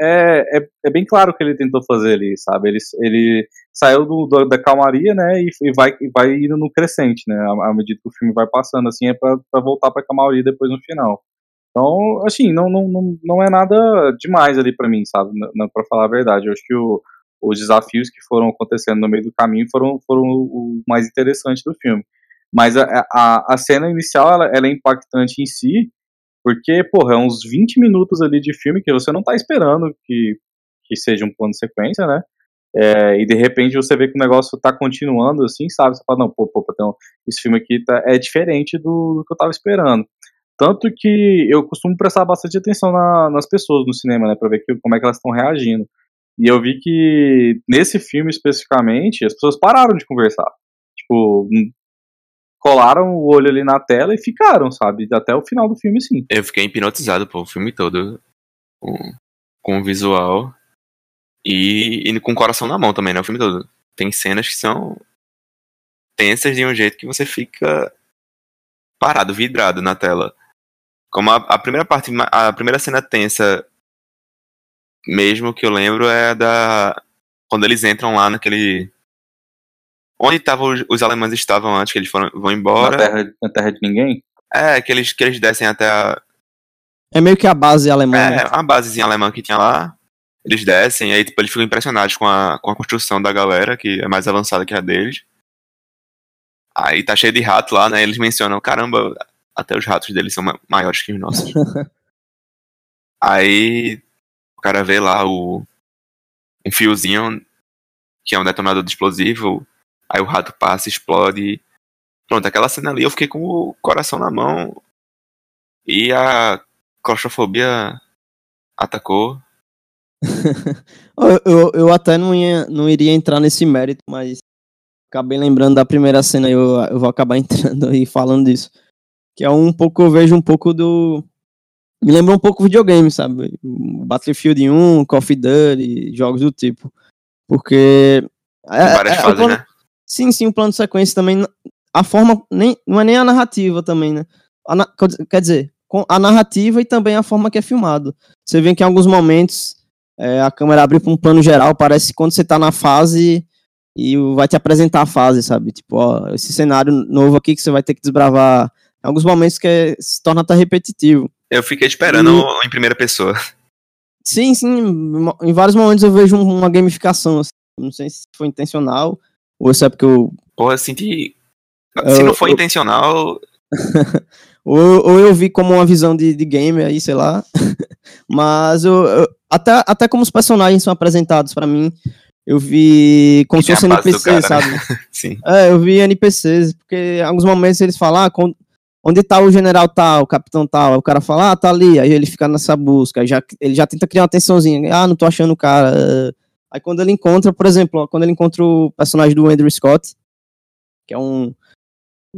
é, é, é, bem claro o que ele tentou fazer ali, sabe? Ele, ele saiu do, do da calmaria, né? E, e, vai, vai indo no crescente, né? À, medida que o filme vai passando, assim, é para voltar pra calmaria depois no final. Então, assim, não, não, não, não é nada demais ali para mim, sabe? para falar a verdade. Eu acho que o, os desafios que foram acontecendo no meio do caminho foram, foram o mais interessante do filme. Mas a, a, a cena inicial, ela, ela é impactante em si, porque, porra, é uns 20 minutos ali de filme que você não tá esperando que, que seja um plano de sequência, né? É, e de repente você vê que o negócio tá continuando assim, sabe? Você fala, não, pô, pô, então, esse filme aqui tá, é diferente do, do, que eu tava esperando. Tanto que eu costumo prestar bastante atenção na, nas pessoas no cinema, né? Pra ver que, como é que elas estão reagindo. E eu vi que nesse filme especificamente, as pessoas pararam de conversar. Tipo, colaram o olho ali na tela e ficaram, sabe? Até o final do filme, sim. Eu fiquei hipnotizado, pô, o filme todo. Com, com o visual. E, e com o coração na mão também, né? O filme todo. Tem cenas que são tensas de um jeito que você fica parado, vidrado na tela. Como a, a primeira parte, a primeira cena tensa mesmo que eu lembro é da quando eles entram lá naquele Onde estavam os, os alemães estavam antes, que eles foram, vão embora. Na terra, na terra de ninguém? É, que eles, que eles descem até a. É meio que a base alemã. É, né? a basezinha alemã que tinha lá. Eles descem, aí tipo, eles ficam impressionados com a, com a construção da galera, que é mais avançada que a deles. Aí tá cheio de rato lá, né? Eles mencionam, caramba, até os ratos deles são maiores que os nossos. Aí o cara vê lá o um fiozinho que é um detonador de explosivo, aí o rato passa, explode. Pronto, aquela cena ali eu fiquei com o coração na mão e a claustrofobia atacou. eu, eu, eu, até não, ia, não iria entrar nesse mérito, mas acabei lembrando da primeira cena e eu, eu vou acabar entrando e falando disso. Que é um pouco, eu vejo um pouco do. Me lembra um pouco videogame, sabe? Battlefield 1, Call of Duty, jogos do tipo. Porque. É, Várias é, é fases, plano, né? Sim, sim, o plano de sequência também. A forma. Nem, não é nem a narrativa também, né? Quer dizer, a narrativa e também a forma que é filmado. Você vê que em alguns momentos é, a câmera abre para um plano geral, parece quando você tá na fase e vai te apresentar a fase, sabe? Tipo, ó, esse cenário novo aqui que você vai ter que desbravar. Em alguns momentos que é, se torna até repetitivo. Eu fiquei esperando e... em primeira pessoa. Sim, sim. Em vários momentos eu vejo uma gamificação. Assim. Não sei se foi intencional ou é porque eu. Porra, senti. Se eu, não foi eu... intencional. ou, ou eu vi como uma visão de, de game aí, sei lá. Mas eu, eu, até, até como os personagens são apresentados para mim, eu vi como se fosse NPC, sabe? Sim. É, eu vi NPCs, porque em alguns momentos eles falam, ah, onde tá o general tal, o capitão tal, o cara fala, ah, tá ali, aí ele fica nessa busca, já, ele já tenta criar uma tensãozinha, ah, não tô achando o cara. Aí quando ele encontra, por exemplo, quando ele encontra o personagem do Andrew Scott, que é um,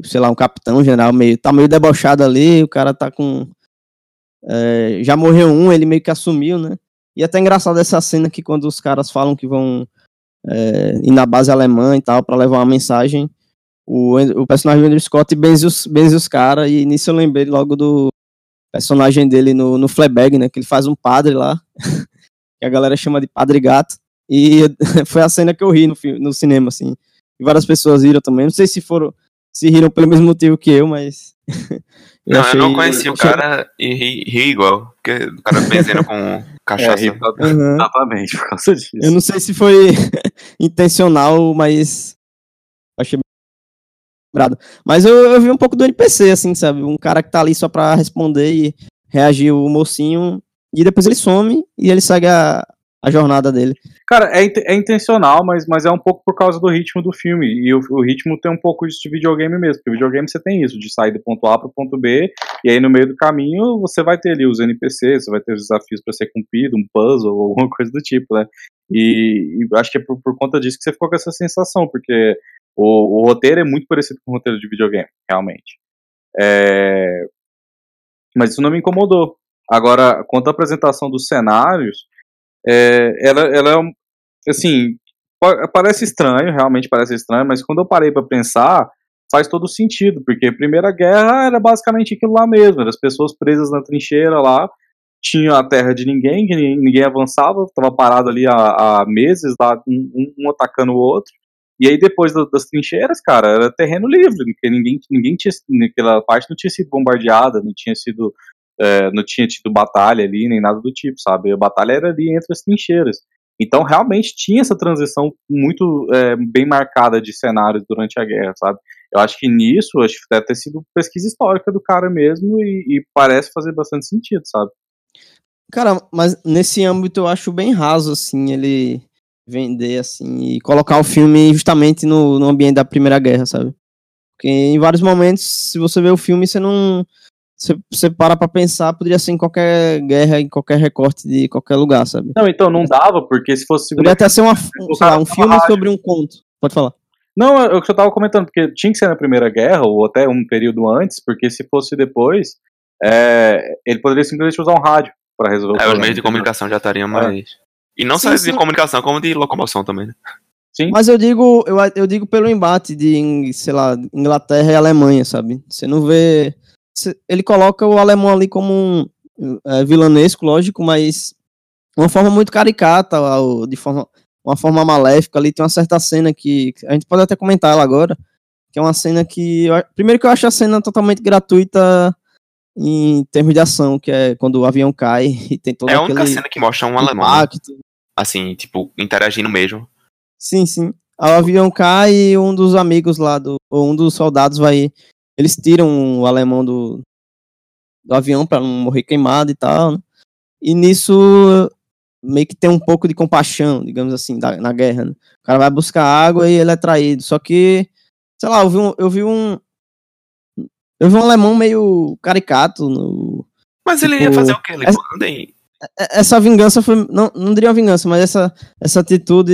sei lá, um capitão general, meio, tá meio debochado ali, o cara tá com. É, já morreu um, ele meio que assumiu, né? E é até engraçado essa cena que quando os caras falam que vão é, ir na base alemã e tal, para levar uma mensagem, o, o personagem do Andrew Scott benze os, benze os caras, e nisso eu lembrei logo do personagem dele no, no Fleabag, né? Que ele faz um padre lá, que a galera chama de Padre Gato. E foi a cena que eu ri no, no cinema, assim. E várias pessoas riram também. Não sei se foram se riram pelo mesmo motivo que eu, mas. eu não, achei, eu não conheci o cara e ri, ri, igual. Porque o cara benzendo com cachaça. É, uhum. Exatamente, por causa disso. Eu não sei se foi intencional, mas. Achei lembrado. Mas eu, eu vi um pouco do NPC, assim, sabe? Um cara que tá ali só pra responder e reagir o mocinho. E depois ele some e ele segue a, a jornada dele. Cara, é, é intencional, mas, mas é um pouco por causa do ritmo do filme. E o, o ritmo tem um pouco isso de videogame mesmo. Porque videogame você tem isso, de sair do ponto A para o ponto B, e aí no meio do caminho você vai ter ali os NPCs, você vai ter os desafios para ser cumprido, um puzzle ou alguma coisa do tipo, né? E, e acho que é por, por, conta disso que você ficou com essa sensação, porque o, o roteiro é muito parecido com o roteiro de videogame, realmente. É... Mas isso não me incomodou. Agora, quanto à apresentação dos cenários, é, ela, ela é, assim, parece estranho, realmente parece estranho, mas quando eu parei para pensar, faz todo sentido, porque a Primeira Guerra era basicamente aquilo lá mesmo, as pessoas presas na trincheira lá, tinha a terra de ninguém, que ninguém avançava, estava parado ali há, há meses, lá, um, um, atacando o outro, e aí depois das trincheiras, cara, era terreno livre, porque ninguém, ninguém tinha, naquela parte não tinha sido bombardeada, não tinha sido é, não tinha tido batalha ali, nem nada do tipo, sabe? A batalha era ali entre as trincheiras. Então, realmente tinha essa transição muito é, bem marcada de cenários durante a guerra, sabe? Eu acho que nisso, acho que deve ter sido pesquisa histórica do cara mesmo e, e parece fazer bastante sentido, sabe? Cara, mas nesse âmbito eu acho bem raso, assim, ele vender, assim, e colocar o filme justamente no, no ambiente da Primeira Guerra, sabe? Porque em vários momentos, se você vê o filme, você não você, você para pra pensar, poderia ser em qualquer guerra, em qualquer recorte de qualquer lugar, sabe? Não, então não dava, porque se fosse. Poderia até ser uma, um, lá, um filme sobre um conto. Pode falar. Não, é o que eu tava comentando, porque tinha que ser na Primeira Guerra, ou até um período antes, porque se fosse depois, é, ele poderia simplesmente usar um rádio para resolver é, o É, os meios de comunicação já estariam mais. É. E não só de comunicação, como de locomoção também, né? Sim. Mas eu digo, eu, eu digo pelo embate de, sei lá, Inglaterra e Alemanha, sabe? Você não vê ele coloca o alemão ali como um é, vilanesco, lógico, mas uma forma muito caricata, de forma, uma forma maléfica ali. Tem uma certa cena que a gente pode até comentar ela agora, que é uma cena que primeiro que eu acho a cena totalmente gratuita em termos de ação, que é quando o avião cai e tem toda É a única cena que mostra um alemão, assim, tipo, interagindo mesmo. Sim, sim. o avião cai e um dos amigos lá, do, ou um dos soldados vai. Eles tiram o alemão do, do avião para não morrer queimado e tal. Né? E nisso meio que tem um pouco de compaixão, digamos assim, da, na guerra. Né? O cara vai buscar água e ele é traído. Só que, sei lá, eu vi um. Eu vi um, eu vi um alemão meio caricato no. Mas tipo, ele ia fazer o quê? Ele é, essa vingança foi. Não, não diria uma vingança, mas essa, essa atitude.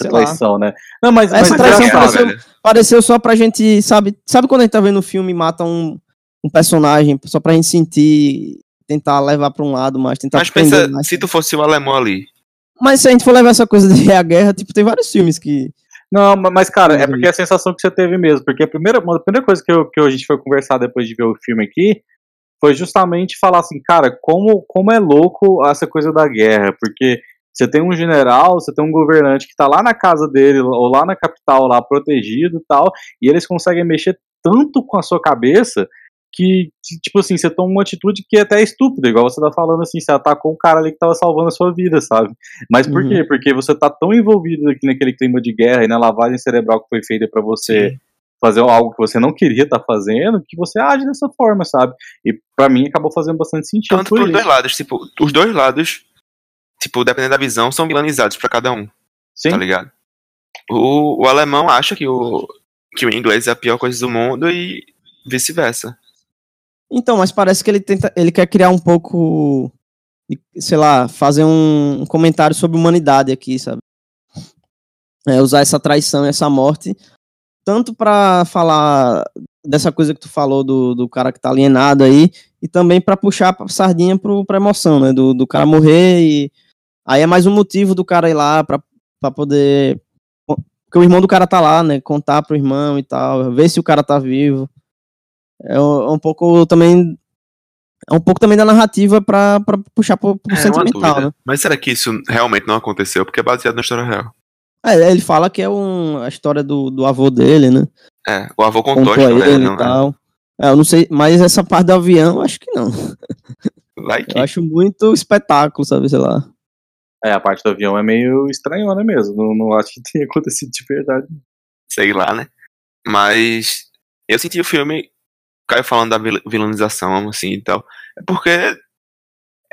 Sei traição, lá. né? Não, mas, essa mas traição pareceu, pareceu só pra gente. Sabe, sabe quando a gente tá vendo o um filme e mata um, um personagem, só pra gente sentir tentar levar para um lado, mas tentar. Mas pensa, mais. se tu fosse o alemão ali. Mas se a gente for levar essa coisa de a guerra, tipo, tem vários filmes que. Não, mas, cara, é porque é a sensação que você teve mesmo. Porque a primeira, a primeira coisa que, eu, que a gente foi conversar depois de ver o filme aqui foi justamente falar assim, cara, como, como é louco essa coisa da guerra. Porque você tem um general, você tem um governante que tá lá na casa dele, ou lá na capital, lá protegido e tal, e eles conseguem mexer tanto com a sua cabeça que, tipo assim, você toma uma atitude que é até estúpida, igual você tá falando assim, você atacou um cara ali que tava salvando a sua vida, sabe? Mas por uhum. quê? Porque você tá tão envolvido aqui naquele clima de guerra e na lavagem cerebral que foi feita para você Sim. Fazer algo que você não queria estar tá fazendo, que você age dessa forma, sabe? E para mim acabou fazendo bastante sentido. Tanto pros dois lados, tipo, os dois lados, tipo, dependendo da visão, são vilanizados para cada um. Sim. Tá ligado? O, o alemão acha que o, que o inglês é a pior coisa do mundo e vice-versa. Então, mas parece que ele tenta, ele quer criar um pouco, sei lá, fazer um, um comentário sobre humanidade aqui, sabe? É, usar essa traição, essa morte, tanto para falar dessa coisa que tu falou do, do cara que tá alienado aí, e também para puxar a sardinha pro, pra emoção, né? Do, do cara morrer e. Aí é mais um motivo do cara ir lá pra, pra poder. Porque o irmão do cara tá lá, né? Contar pro irmão e tal, ver se o cara tá vivo é um, um pouco também é um pouco também da narrativa para puxar pro, pro é, sentimental, né? Mas será que isso realmente não aconteceu? Porque é baseado na história real. É, ele fala que é um, a história do, do avô dele, né? É, o avô contou, contou a história, ele não, e é? tal. É. é, eu não sei, mas essa parte do avião, acho que não. Vai que... Eu acho muito espetáculo, sabe, sei lá. É, a parte do avião é meio estranhona mesmo. Não, não acho que tenha acontecido de verdade. Sei lá, né? Mas eu senti o filme Caio falando da vilanização, assim e tal. É porque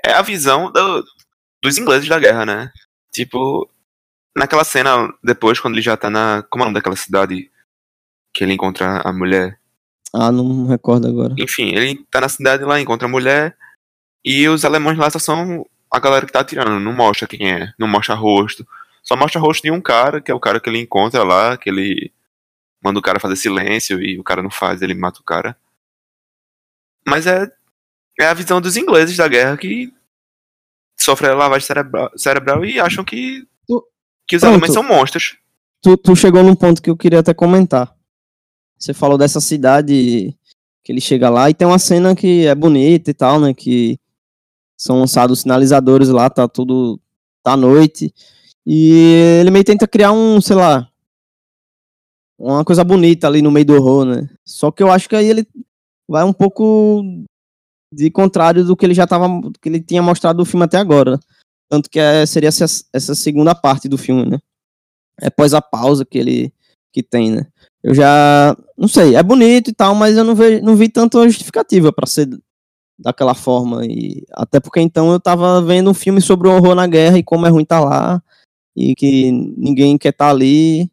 é a visão do, dos ingleses da guerra, né? Tipo, naquela cena, depois, quando ele já tá na. Como é o nome daquela cidade que ele encontra a mulher? Ah, não recordo agora. Enfim, ele tá na cidade lá, encontra a mulher, e os alemães lá só são a galera que tá atirando, não mostra quem é, não mostra rosto. Só mostra rosto de um cara, que é o cara que ele encontra lá, que ele manda o cara fazer silêncio e o cara não faz, ele mata o cara. Mas é, é a visão dos ingleses da guerra que sofrem lavagem cerebral, cerebral e acham que, que os pronto, alemães são monstros. Tu, tu chegou num ponto que eu queria até comentar. Você falou dessa cidade que ele chega lá e tem uma cena que é bonita e tal, né? Que são lançados sinalizadores lá, tá tudo. tá noite. E ele meio tenta criar um, sei lá. Uma coisa bonita ali no meio do horror, né? Só que eu acho que aí ele vai um pouco de contrário do que ele já tava, que ele tinha mostrado do filme até agora. Tanto que é, seria essa, essa segunda parte do filme, né? É após a pausa que ele que tem, né? Eu já não sei, é bonito e tal, mas eu não vi, não vi tanto justificativa para ser daquela forma e até porque então eu tava vendo um filme sobre o horror na guerra e como é ruim estar tá lá e que ninguém quer estar tá ali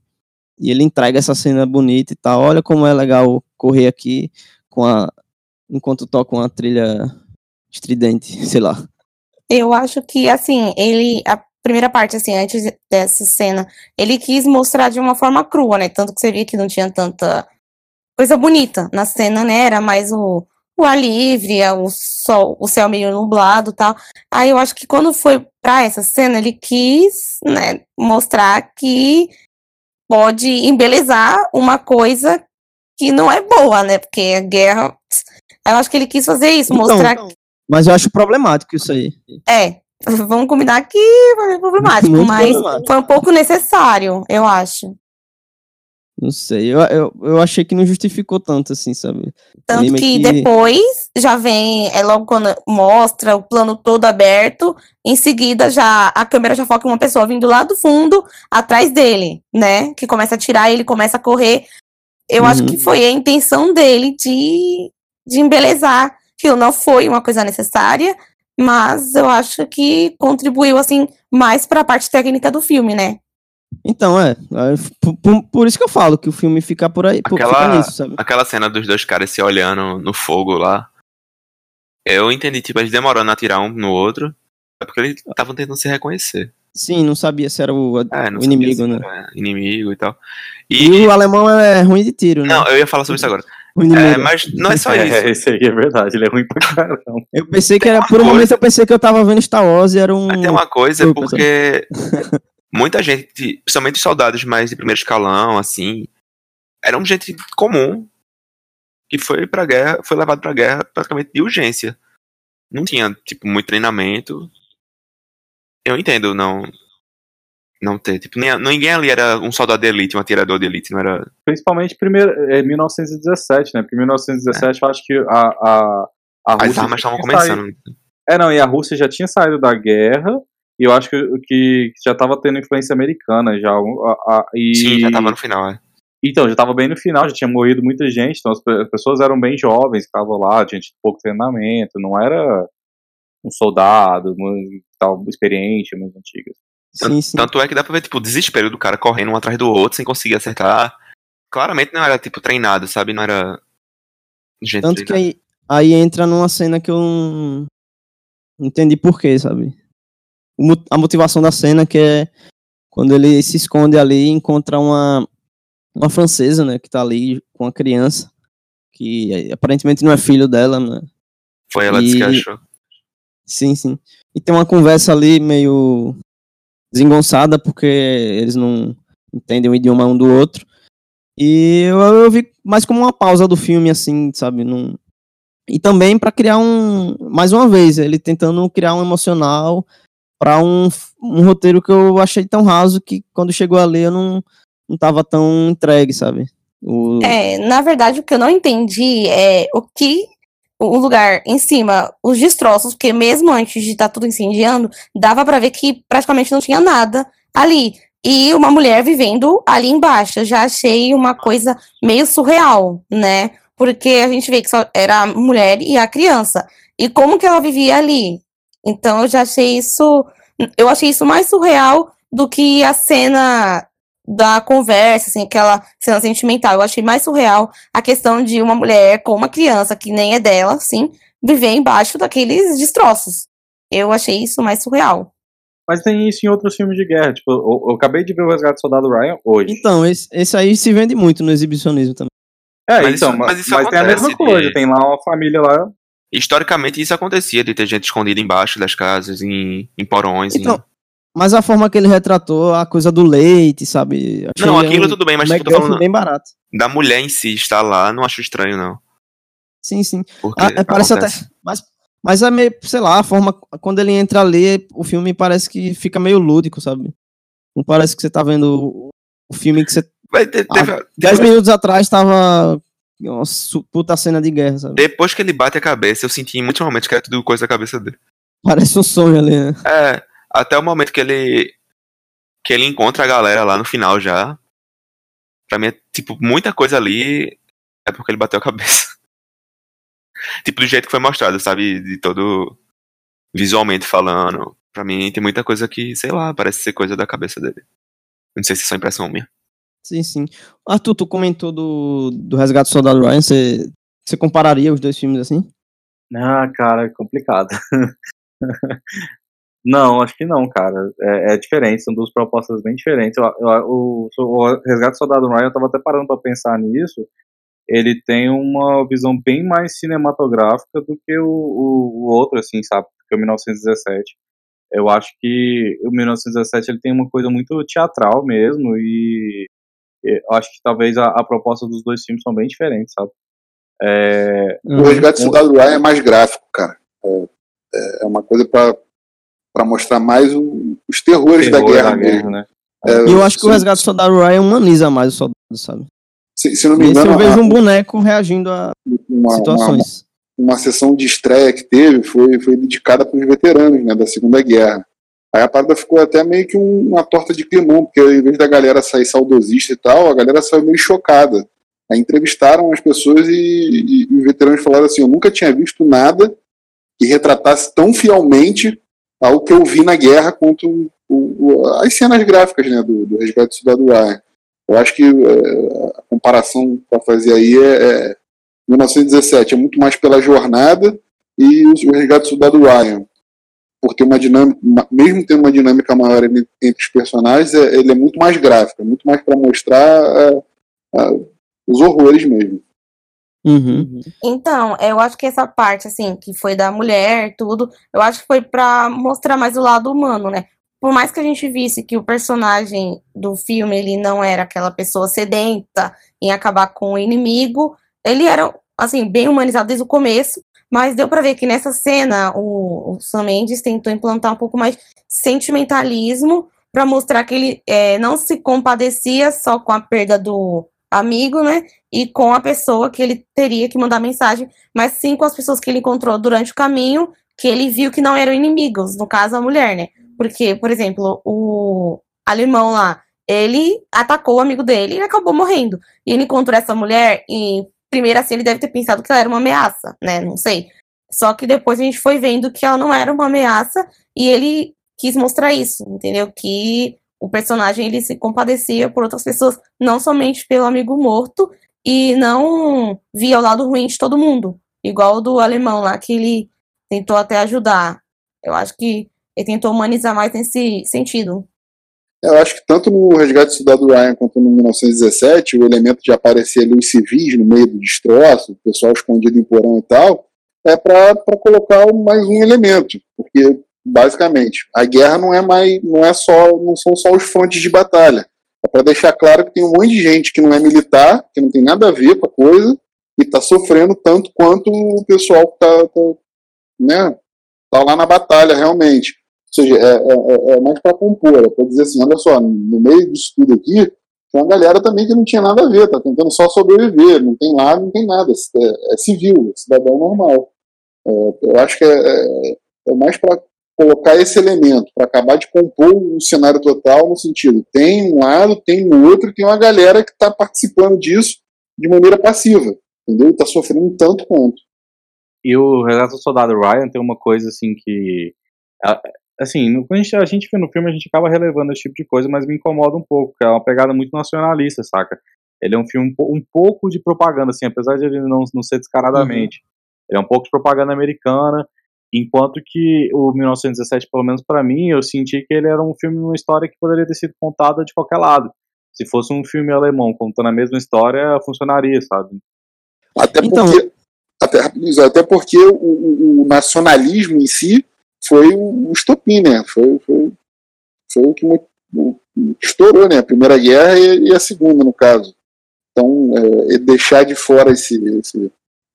e ele entrega essa cena bonita e tal. Olha como é legal correr aqui com a enquanto toca uma trilha estridente, sei lá. Eu acho que assim, ele a primeira parte assim, antes dessa cena, ele quis mostrar de uma forma crua, né? Tanto que você via que não tinha tanta coisa bonita na cena, né? Era mais o o ar livre, o sol, o céu meio nublado, tal. Aí eu acho que quando foi para essa cena, ele quis, né, mostrar que pode embelezar uma coisa que não é boa, né? Porque a guerra. Eu acho que ele quis fazer isso, então, mostrar. Mas eu acho problemático isso aí. É, vamos combinar que foi problemático, Muito mas problemático. foi um pouco necessário, eu acho. Não sei, eu, eu, eu achei que não justificou tanto, assim, sabe? Tanto que, que, depois já vem, é logo quando mostra o plano todo aberto, em seguida já a câmera já foca em uma pessoa vindo lá do fundo, atrás dele, né? Que começa a tirar e ele começa a correr. Eu uhum. acho que foi a intenção dele de, de embelezar. Que não foi uma coisa necessária, mas eu acho que contribuiu, assim, mais para a parte técnica do filme, né? Então, é. Por, por, por, isso que eu falo que o filme fica por aí. Aquela, nisso, sabe? aquela cena dos dois caras se olhando no fogo lá. Eu entendi, tipo, eles demorando a atirar um no outro. É porque eles estavam tentando se reconhecer. Sim, não sabia se era o, é, o inimigo, né? inimigo e tal. E... e... o alemão é ruim de tiro, né? Não, eu ia falar sobre isso agora. É, mas não é só isso. É, esse aí é verdade, ele é ruim pra caramba. Eu pensei que era, por um momento eu pensei que eu tava vendo Star Wars e era um. Mas tem uma coisa, porque muita gente, principalmente soldados mais de primeiro escalão, assim, eram gente comum que foi pra guerra, foi levado pra guerra praticamente de urgência. Não tinha, tipo, muito treinamento. Eu entendo não não ter, tipo, ninguém ali era um soldado de elite, um atirador de elite, não era... Principalmente primeiro, é 1917, né, porque 1917 é. eu acho que a, a, a As armas estavam começando. Saído. É, não, e a Rússia já tinha saído da guerra, e eu acho que, que já estava tendo influência americana já. A, a, e... Sim, já estava no final, é. Então, já estava bem no final, já tinha morrido muita gente, então as pessoas eram bem jovens, estavam lá, gente de pouco treinamento, não era um soldado, tal, experiente, muito antigas. Sim, sim. Tanto é que dá pra ver, tipo, o desespero do cara correndo um atrás do outro sem conseguir acertar. Claramente não era, tipo, treinado, sabe? Não era. Gente Tanto treinada. que aí, aí entra numa cena que eu não entendi porquê, sabe? a motivação da cena, que é quando ele se esconde ali e encontra uma, uma francesa, né, que tá ali com a criança, que aparentemente não é filho dela, né? Foi ela e... que achou. Sim, sim. E tem uma conversa ali meio desengonçada, porque eles não entendem o idioma um do outro. E eu, eu vi mais como uma pausa do filme, assim, sabe? Num... E também para criar um. Mais uma vez, ele tentando criar um emocional para um, um roteiro que eu achei tão raso que quando chegou a ler eu não, não tava tão entregue, sabe? O... É, na verdade, o que eu não entendi é o que o lugar em cima, os destroços, porque mesmo antes de estar tá tudo incendiando, dava para ver que praticamente não tinha nada ali. E uma mulher vivendo ali embaixo. Eu já achei uma coisa meio surreal, né? Porque a gente vê que só era a mulher e a criança. E como que ela vivia ali? Então eu já achei isso, eu achei isso mais surreal do que a cena da conversa, assim, aquela cena sentimental. Eu achei mais surreal a questão de uma mulher com uma criança que nem é dela, assim, viver embaixo daqueles destroços. Eu achei isso mais surreal. Mas tem isso em outros filmes de guerra. Tipo, eu, eu acabei de ver o Resgate do Soldado Ryan hoje. Então, esse, esse aí se vende muito no exibicionismo também. É, mas então, isso, mas, isso mas tem a mesma coisa. De... Tem lá uma família lá Historicamente isso acontecia, de ter gente escondida embaixo das casas, em, em porões. Então, em... Mas a forma que ele retratou a coisa do leite, sabe? Achei não, aquilo um, tudo bem, mas um tô falando bem barato. da mulher em si estar lá, não acho estranho, não. Sim, sim. Ah, é, parece até. Mas, mas é meio, sei lá, a forma. Quando ele entra ali, o filme parece que fica meio lúdico, sabe? Não parece que você tá vendo o filme que você. Ter, teve, dez minutos atrás tava uma puta cena de guerra, sabe? Depois que ele bate a cabeça, eu senti em muitos momentos que era tudo coisa da cabeça dele. Parece um sonho ali, né? É, até o momento que ele. que ele encontra a galera lá no final já. Pra mim é, tipo, muita coisa ali é porque ele bateu a cabeça. tipo, do jeito que foi mostrado, sabe? De todo. visualmente falando. Pra mim tem muita coisa que, sei lá, parece ser coisa da cabeça dele. Não sei se é só impressão minha. Sim, sim. Arthur, tu comentou do, do Resgate do Soldado Ryan, você, você compararia os dois filmes assim? Ah, cara, é complicado. não, acho que não, cara. É, é, diferente, são duas propostas bem diferentes. Eu, eu, o, o Resgate do Soldado Ryan, eu tava até parando pra pensar nisso. Ele tem uma visão bem mais cinematográfica do que o, o, o outro, assim, sabe? Do que o 1917 eu acho que o 1917 ele tem uma coisa muito teatral mesmo e eu acho que talvez a, a, proposta dos dois filmes são bem diferentes, sabe? É, o Resgate um, Soldado Ryan é mais gráfico, cara. É, é, é uma coisa para mostrar mais o, os terrores terror da guerra, da guerra mesmo. Né? É, e eu acho que o Resgate do Soldado Ryan humaniza mais o soldado, sabe? Se, se não me engano. eu vejo um boneco reagindo a uma, situações. Uma, uma, sessão de estreia que teve foi, foi dedicada para os veteranos né, da Segunda Guerra. Aí a parada ficou até meio que um, uma torta de climão, porque em vez da galera sair saudosista e tal, a galera saiu meio chocada. Aí entrevistaram as pessoas e, e, e os veteranos falaram assim: Eu nunca tinha visto nada que retratasse tão fielmente ao que eu vi na guerra quanto o, o, as cenas gráficas né, do, do Resgate do Soldado Ryan. Eu acho que é, a comparação para fazer aí é, é 1917 é muito mais pela jornada e o, o Resgate do Soldado Ryan por ter uma dinâmica, mesmo tendo uma dinâmica maior entre, os personagens, é, ele é muito mais gráfico, é muito mais para mostrar é, é, os horrores mesmo. Uhum. Então, eu acho que essa parte, assim, que foi da mulher, tudo, eu acho que foi para mostrar mais o lado humano, né? Por mais que a gente visse que o personagem do filme, ele não era aquela pessoa sedenta em acabar com o inimigo, ele era, assim, bem humanizado desde o começo, mas deu para ver que nessa cena o, o Sam Mendes tentou implantar um pouco mais sentimentalismo para mostrar que ele é, não se compadecia só com a perda do amigo, né? E com a pessoa que ele teria que mandar mensagem, mas sim com as pessoas que ele encontrou durante o caminho, que ele viu que não eram inimigos, no caso a mulher, né? Porque, por exemplo, o alemão lá, ele atacou o amigo dele e acabou morrendo. E ele encontrou essa mulher e primeiro assim ele deve ter pensado que ela era uma ameaça, né? Não sei. Só que depois a gente foi vendo que ela não era uma ameaça e ele quis mostrar isso, entendeu? Que o personagem ele se compadecia por outras pessoas, não somente pelo amigo morto e não via o lado ruim de todo mundo, igual do alemão lá que ele tentou até ajudar. Eu acho que ele tentou humanizar mais nesse sentido. Eu acho que tanto no Resgate do Soldado Ryan quanto no 1917, o elemento de aparecer ali os civis no meio do destroço, o pessoal escondido em porão e tal, é para colocar mais um elemento, porque basicamente a guerra não é mais, não é só, não são só os frontes de batalha. É para deixar claro que tem um monte de gente que não é militar, que não tem nada a ver com a coisa e está sofrendo tanto quanto o pessoal que está, tá, né, tá lá na batalha realmente. Ou seja, é, é, é mais para compor, é para dizer assim, olha só, no meio disso tudo aqui, tem uma galera também que não tinha nada a ver, tá tentando só sobreviver, não tem lá, não tem nada, é, é civil, é cidadão normal. É, eu acho que é, é, é mais para colocar esse elemento, para acabar de compor o cenário total, no sentido, tem um lado, tem um outro, tem uma galera que está participando disso de maneira passiva, entendeu? Está sofrendo tanto quanto. E o Relato do Soldado Ryan tem uma coisa assim que assim, quando a gente, a gente vê no filme, a gente acaba relevando esse tipo de coisa, mas me incomoda um pouco, porque é uma pegada muito nacionalista, saca? Ele é um filme um, um pouco de propaganda, assim, apesar de ele não, não ser descaradamente. Uhum. Ele é um pouco de propaganda americana, enquanto que o 1917, pelo menos para mim, eu senti que ele era um filme, uma história que poderia ter sido contada de qualquer lado. Se fosse um filme alemão contando a mesma história, funcionaria, sabe? Até então... porque, até, até porque o, o nacionalismo em si foi o estopim, né? Foi, foi, foi o que estourou, né? A Primeira Guerra e, e a Segunda, no caso. Então, é, deixar de fora esse, esse,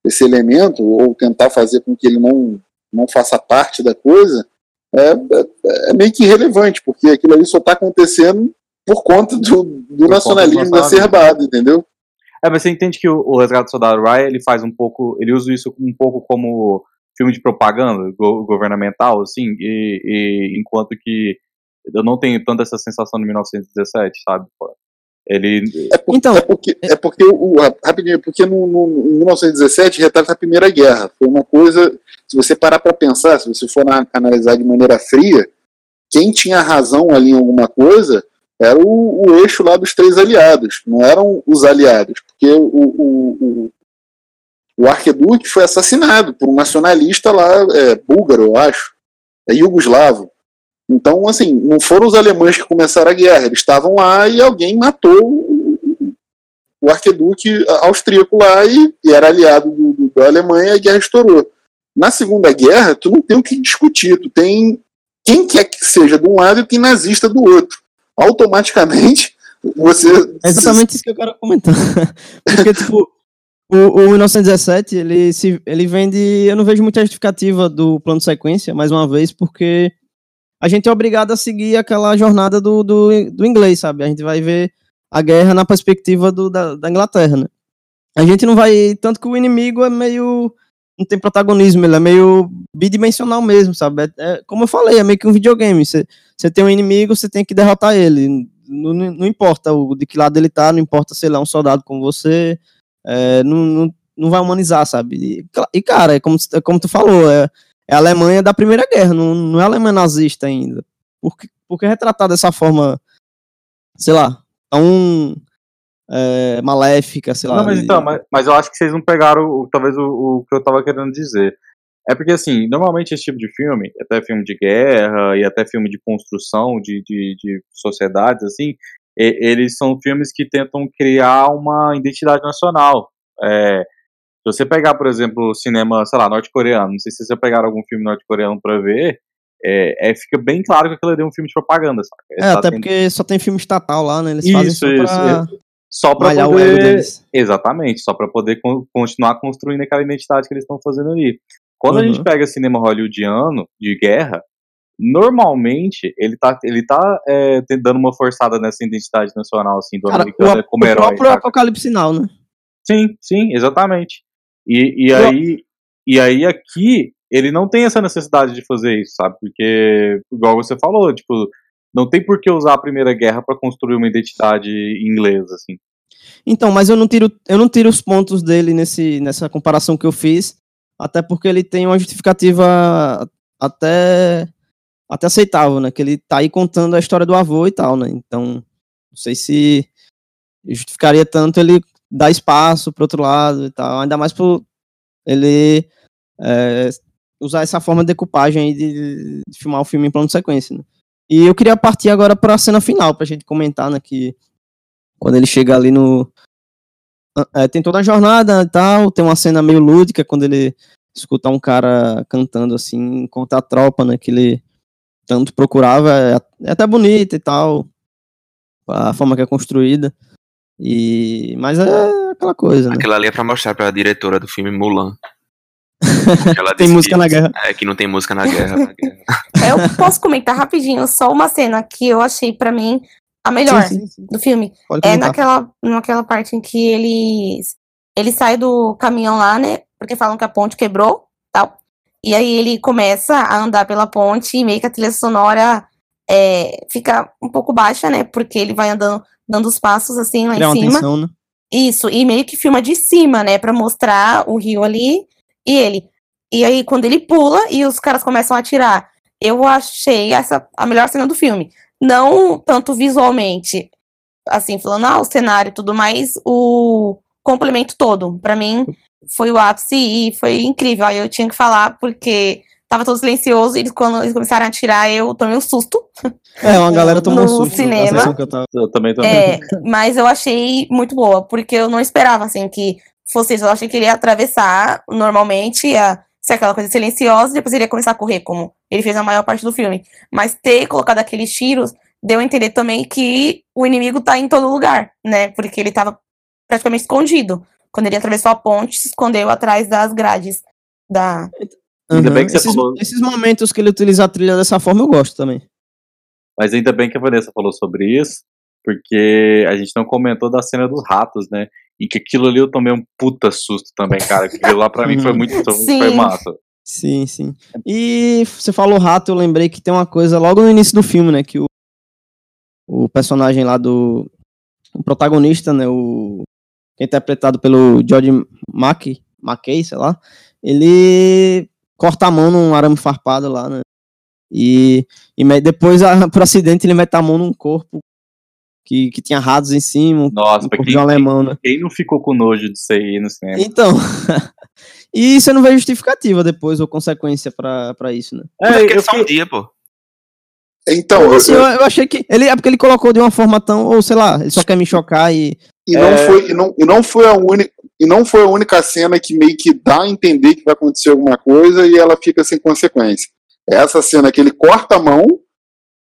esse, elemento, ou tentar fazer com que ele não, não faça parte da coisa, é, é, é meio que irrelevante, porque aquilo ali só está acontecendo por conta do, do nacionalismo exacerbado, entendeu? É, mas você entende que o, o Resgate do Soldado Ryan, ele faz um pouco, ele usa isso um pouco como filme de propaganda go governamental, assim, e, e, enquanto que eu não tenho tanta essa sensação no 1917, sabe? Ele... É, por, então, é porque, é porque o, rapidinho, porque no, no, 1917 retrata a Primeira Guerra. Foi uma coisa, se você parar para pensar, se você for na, analisar de maneira fria, quem tinha razão ali em alguma coisa era o, o, eixo lá dos três aliados, não eram os aliados, porque o, o, o arqueduque foi assassinado por um nacionalista lá, é, búlgaro, eu acho, é iugoslavo. Então, assim, não foram os alemães que começaram a guerra, eles estavam lá e alguém matou o arqueduque austríaco lá e, e era aliado do, do, da Alemanha e a guerra estourou. Na Segunda Guerra, tu não tem o que discutir, tu tem quem quer que seja de um lado e quem nazista do outro. Automaticamente, você... É exatamente isso que eu quero comentar. Porque, tipo, o, o 1917, ele, se, ele vende. Eu não vejo muita justificativa do plano de sequência, mais uma vez, porque a gente é obrigado a seguir aquela jornada do, do, do inglês, sabe? A gente vai ver a guerra na perspectiva do, da, da Inglaterra, né? A gente não vai. Tanto que o inimigo é meio. Não tem protagonismo, ele é meio bidimensional mesmo, sabe? É, é como eu falei, é meio que um videogame. Você tem um inimigo, você tem que derrotar ele. Não, não, importa o, de que lado ele tá, não importa se ele é um soldado como você. É, não, não, não vai humanizar, sabe? E, e cara, é como, é como tu falou, é, é a Alemanha da Primeira Guerra, não, não é a Alemanha nazista ainda. Por que, por que retratar dessa forma, sei lá, tão é, maléfica, sei lá. Não, mas então, mas, mas, eu acho que vocês não pegaram talvez o, o que eu tava querendo dizer. É porque, assim, normalmente esse tipo de filme, até filme de guerra e até filme de construção de, de, de sociedades, assim, e, eles são filmes que tentam criar uma identidade nacional. É, você pegar, por exemplo, cinema, sei lá, norte-coreano, não sei se vocês pegaram algum filme norte-coreano para ver, é, é, fica bem claro que aquilo ali é um filme de propaganda. Saca? É, até tendo... porque só tem filme estatal lá, né? Eles isso, fazem só isso, pra... isso. Só para poder. Exatamente, só para poder continuar construindo aquela identidade que eles estão fazendo ali. Quando uhum. a gente uhum. pega cinema hollywoodiano de guerra, normalmente ele tá, ele tá é, dando uma forçada nessa identidade nacional, assim, do Cara, americano o, como o herói. O próprio Apocalipse Now, né? Sim, sim, exatamente. E, e aí, e aí aqui ele não tem essa necessidade de fazer isso, sabe? Porque, igual você falou, tipo, não tem por que usar a Primeira Guerra para construir uma identidade inglesa, assim. Então, mas eu não tiro, eu não tiro os pontos dele nesse, nessa comparação que eu fiz, até porque ele tem uma justificativa até até aceitável, né? Que ele tá aí contando a história do avô e tal, né? Então, não sei se justificaria tanto ele dar espaço pro outro lado e tal, ainda mais por ele é, usar essa forma de decupagem de, de, filmar o filme em plano de sequência, né? E eu queria partir agora para a cena final, pra gente comentar, né, que quando ele chega ali no é, tem toda a jornada e tal, tem uma cena meio lúdica quando ele escuta um cara cantando assim contra a tropa, né, que ele tanto procurava, é, é até bonita e tal, a forma que é construída. E mas é aquela coisa, né? Aquela ali é para mostrar para a diretora do filme Mulan tem música que, na guerra. É que não tem música na guerra. Na guerra. eu posso comentar rapidinho só uma cena que eu achei para mim a melhor sim, sim, sim. do filme. É naquela, naquela parte em que eles ele sai do caminhão lá, né? Porque falam que a ponte quebrou, tal. E aí ele começa a andar pela ponte e meio que a trilha sonora é, fica um pouco baixa, né? Porque ele vai andando, dando os passos assim lá Criar em cima. Atenção, né? Isso, e meio que filma de cima, né? Pra mostrar o rio ali e ele. E aí, quando ele pula e os caras começam a atirar, eu achei essa a melhor cena do filme. Não tanto visualmente, assim, falando, ah, o cenário e tudo mais, o complemento todo. para mim, foi o ápice e foi incrível. Aí eu tinha que falar, porque tava todo silencioso e eles, quando eles começaram a atirar, eu tomei um susto. É, uma galera tomou um susto. cinema. Eu, tava... eu também tomei. É, mas eu achei muito boa, porque eu não esperava, assim, que fosse isso. Eu achei que ele ia atravessar normalmente, ia ser aquela coisa silenciosa, e depois ele ia começar a correr, como ele fez na maior parte do filme. Mas ter colocado aqueles tiros deu a entender também que o inimigo tá em todo lugar, né? Porque ele tava praticamente escondido. Quando ele atravessou a ponte, se escondeu atrás das grades da. Uhum. Ainda bem que esses, falou... esses momentos que ele utiliza a trilha dessa forma eu gosto também. Mas ainda bem que a Vanessa falou sobre isso, porque a gente não comentou da cena dos ratos, né? E que aquilo ali eu tomei um puta susto também, cara. Aquilo lá pra mim foi muito foi massa. Sim, sim. E você falou rato, eu lembrei que tem uma coisa logo no início do filme, né? Que o, o personagem lá do. O protagonista, né? O, que é interpretado pelo George Mackey, Mackey, sei lá. Ele corta a mão num arame farpado lá, né? E, e depois, por acidente, ele mete a mão num corpo que, que tinha ratos em cima. Nossa, um quem, alemão, né? quem não ficou com nojo disso aí no cinema? Então. e você não vê justificativa depois ou consequência pra, pra isso, né? É, é só um dia, pô. Então, assim, eu, eu, achei que. Ele, é porque ele colocou de uma forma tão. Ou sei lá, ele só quer me chocar e. E não, é... foi, e, não, e, não foi a única, e não foi a única cena que meio que dá a entender que vai acontecer alguma coisa e ela fica sem consequência. É essa cena que ele corta a mão,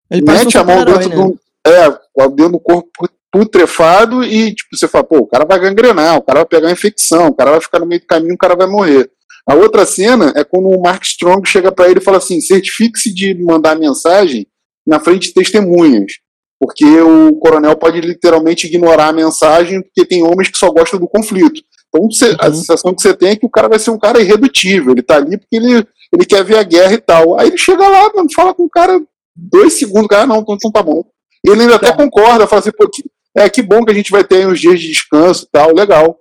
ele mete a mão dentro né? de um. É, dentro do corpo putrefado e, tipo, você fala, pô, o cara vai gangrenar, o cara vai pegar infecção, o cara vai ficar no meio do caminho, o cara vai morrer. A outra cena é quando o Mark Strong chega para ele e fala assim: certifique-se de mandar mensagem na frente de testemunhas. Porque o coronel pode literalmente ignorar a mensagem, porque tem homens que só gostam do conflito. Então você, a uhum. sensação que você tem é que o cara vai ser um cara irredutível. Ele tá ali porque ele, ele quer ver a guerra e tal. Aí ele chega lá, mano, fala com o cara dois segundos, o cara, não, então, então tá bom. Ele ainda até concorda, fala assim, pô, que, é que bom que a gente vai ter uns dias de descanso e tal, legal.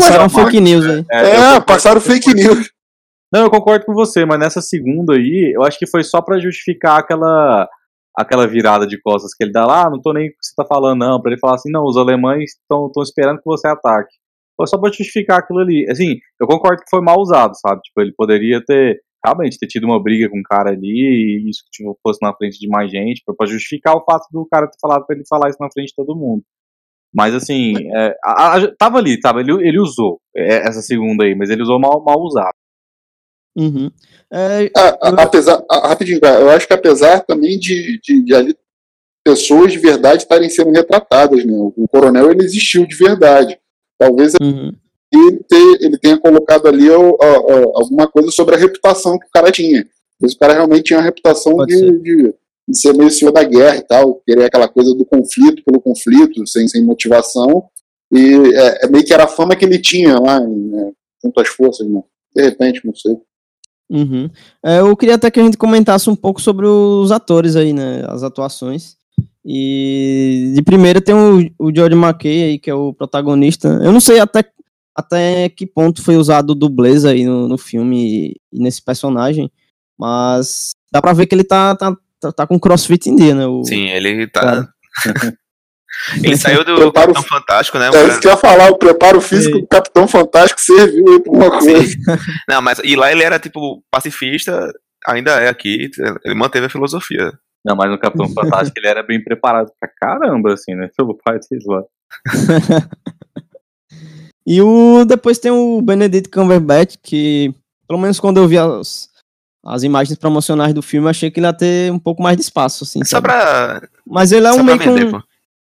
passaram fake news aí. É, é passaram fake news. Não, eu concordo com você, mas nessa segunda aí, eu acho que foi só para justificar aquela aquela virada de costas que ele dá lá, ah, não tô nem o que você tá falando, não, pra ele falar assim, não, os alemães estão esperando que você ataque. Foi só pra justificar aquilo ali. Assim, eu concordo que foi mal usado, sabe? Tipo, ele poderia ter, realmente, ter tido uma briga com o cara ali, e isso tipo, fosse na frente de mais gente, pra justificar o fato do cara ter falado pra ele falar isso na frente de todo mundo. Mas assim, é, a, a, tava ali, tava, ele, ele usou é, essa segunda aí, mas ele usou mal, mal usado. Uhum. É, eu... apesar, rapidinho, eu acho que apesar também de, de, de ali pessoas de verdade estarem sendo retratadas, né? O coronel ele existiu de verdade. Talvez uhum. ele, ter, ele, tenha colocado ali ó, ó, alguma coisa sobre a reputação que o cara tinha. Esse cara realmente tinha uma reputação de, de, de, ser meio senhor da guerra e tal, querer aquela coisa do conflito pelo conflito, sem, sem motivação. E é, é meio que era a fama que ele tinha lá, né, junto às forças, né? De repente, não sei. Uhum. É, eu queria até que a gente comentasse um pouco sobre os atores aí, né? As atuações. E de primeira tem o, o George McKay aí, que é o protagonista. Eu não sei até, até que ponto foi usado o dublês aí no, no filme e, nesse personagem, mas dá pra ver que ele tá, tá, tá, tá com crossfit em dia, né? O, Sim, ele tá. Ele saiu do preparo, Capitão Fantástico, né? É isso que eu ia falar, o preparo físico do Capitão Fantástico serviu aí pra uma coisa. Não, mas e lá ele era tipo pacifista, ainda é aqui, ele manteve a filosofia. Não, mas no Capitão Fantástico ele era bem preparado pra caramba, assim, né? Pelo pai dele lá. e o depois tem o Benedict Cumberbatch, que pelo menos quando eu vi as, as imagens promocionais do filme, achei que ele ia ter um pouco mais de espaço, assim. É só pra. Mas ele é um meio que um,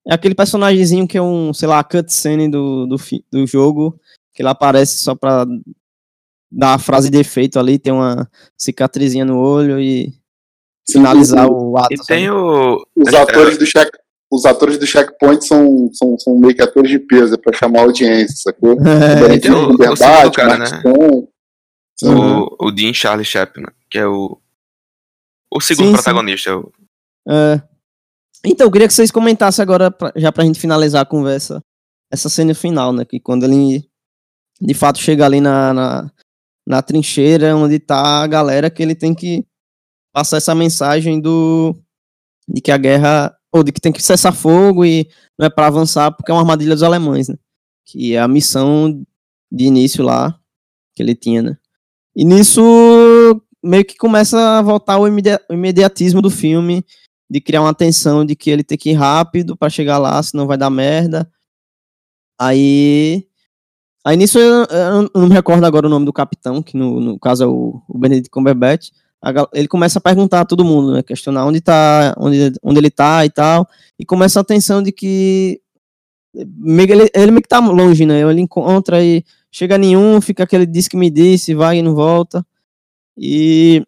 é aquele personagemzinho que é um, sei lá, cutscene do, do, do jogo, que ele aparece só pra dar a frase de efeito ali, tem uma cicatrizinha no olho e finalizar o ato. E tem o... Os atores do check, os atores do checkpoint são, são, são meio que atores de peso, é pra chamar a audiência, sacou? É, tem o, o segundo cara, né? Uhum. O, o Dean Charlie Chaplin, que é o o segundo sim, protagonista. Sim. É. Então, eu queria que vocês comentassem agora, pra, já pra gente finalizar a conversa, essa cena final, né? Que quando ele de fato chega ali na, na, na trincheira onde tá a galera, que ele tem que passar essa mensagem do de que a guerra, ou de que tem que cessar fogo e não é para avançar porque é uma armadilha dos alemães, né? Que é a missão de início lá que ele tinha, né? E nisso meio que começa a voltar o imediatismo do filme de criar uma tensão de que ele tem que ir rápido para chegar lá, senão vai dar merda. Aí. Aí nisso eu, eu, não me recordo agora o nome do capitão, que no, no caso é o, o Benedict Cumberbatch. ele começa a perguntar a todo mundo, né? Questionar onde tá, onde, onde ele tá e tal. E começa a tensão de que. Ele, ele meio que tá longe, né? Ele encontra e chega nenhum, fica aquele diz que me disse, vai e não volta. E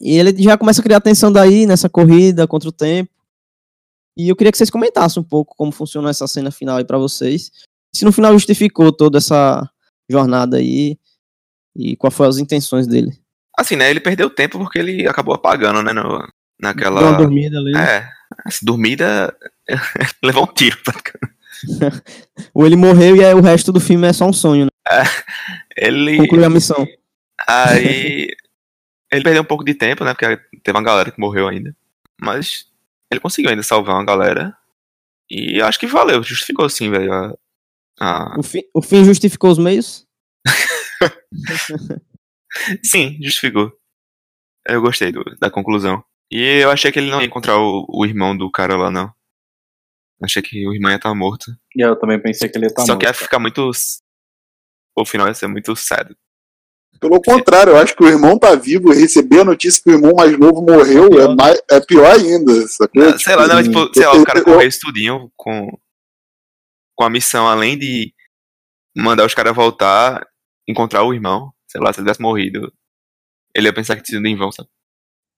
e ele já começa a criar tensão daí nessa corrida contra o tempo. E eu queria que vocês comentassem um pouco como funcionou essa cena final aí para vocês. Se no final justificou toda essa jornada aí e quais foram as intenções dele. Assim, né? Ele perdeu tempo porque ele acabou apagando, né? No, naquela. Deu uma dormida ali. É. Essa dormida. levou um tiro. Ou ele morreu e aí o resto do filme é só um sonho, né? É, ele. Concluiu a missão. Aí ele perdeu um pouco de tempo, né? Porque teve uma galera que morreu ainda. Mas ele conseguiu ainda salvar uma galera. E acho que valeu, justificou sim, velho. A, a... O, fim, o fim justificou os meios? sim, justificou. Eu gostei do, da conclusão. E eu achei que ele não ia encontrar o, o irmão do cara lá, não. Achei que o irmão ia estar morto. E eu também pensei que ele ia estar Só morto. Só que ia ficar muito. O final ia ser muito sad. Pelo contrário, eu acho que o irmão tá vivo e receber a notícia que o irmão mais novo morreu é, mais, é pior ainda. Sacou? Não, sei lá, não, tipo, sei lá, o cara correu estudinho com, com a missão, além de mandar os caras voltar, encontrar o irmão. Sei lá, se ele tivesse morrido, ele ia pensar que tinha sido em vão, sabe?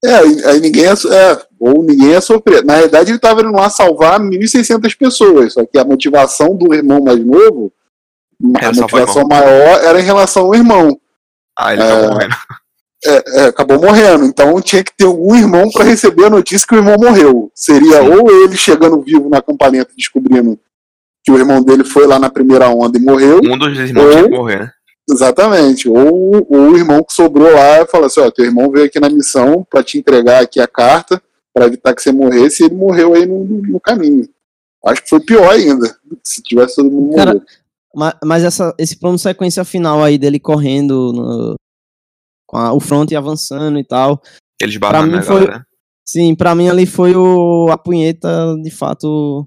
É, aí ninguém é, é, ou ninguém é surpreso. Na realidade, ele estava indo lá salvar 1.600 pessoas, só que a motivação do irmão mais novo, a motivação maior era em relação ao irmão. Ah, ele acabou é, morrendo. É, é, acabou morrendo. Então tinha que ter um irmão para receber a notícia que o irmão morreu. Seria Sim. ou ele chegando vivo na campaneta descobrindo que o irmão dele foi lá na primeira onda e morreu. Um dos irmãos ou, tinha que morrer, né? Exatamente. Ou, ou o irmão que sobrou lá e falou assim: ó, teu irmão veio aqui na missão para te entregar aqui a carta para evitar que você morresse e ele morreu aí no, no, caminho. Acho que foi pior ainda, se tivesse todo mundo Cara, morrido. Mas, mas essa, esse plano sequência final aí dele correndo no, com a, o front avançando e tal. Eles barrando, né, foi, galera? Sim, pra mim ali foi o, a punheta de fato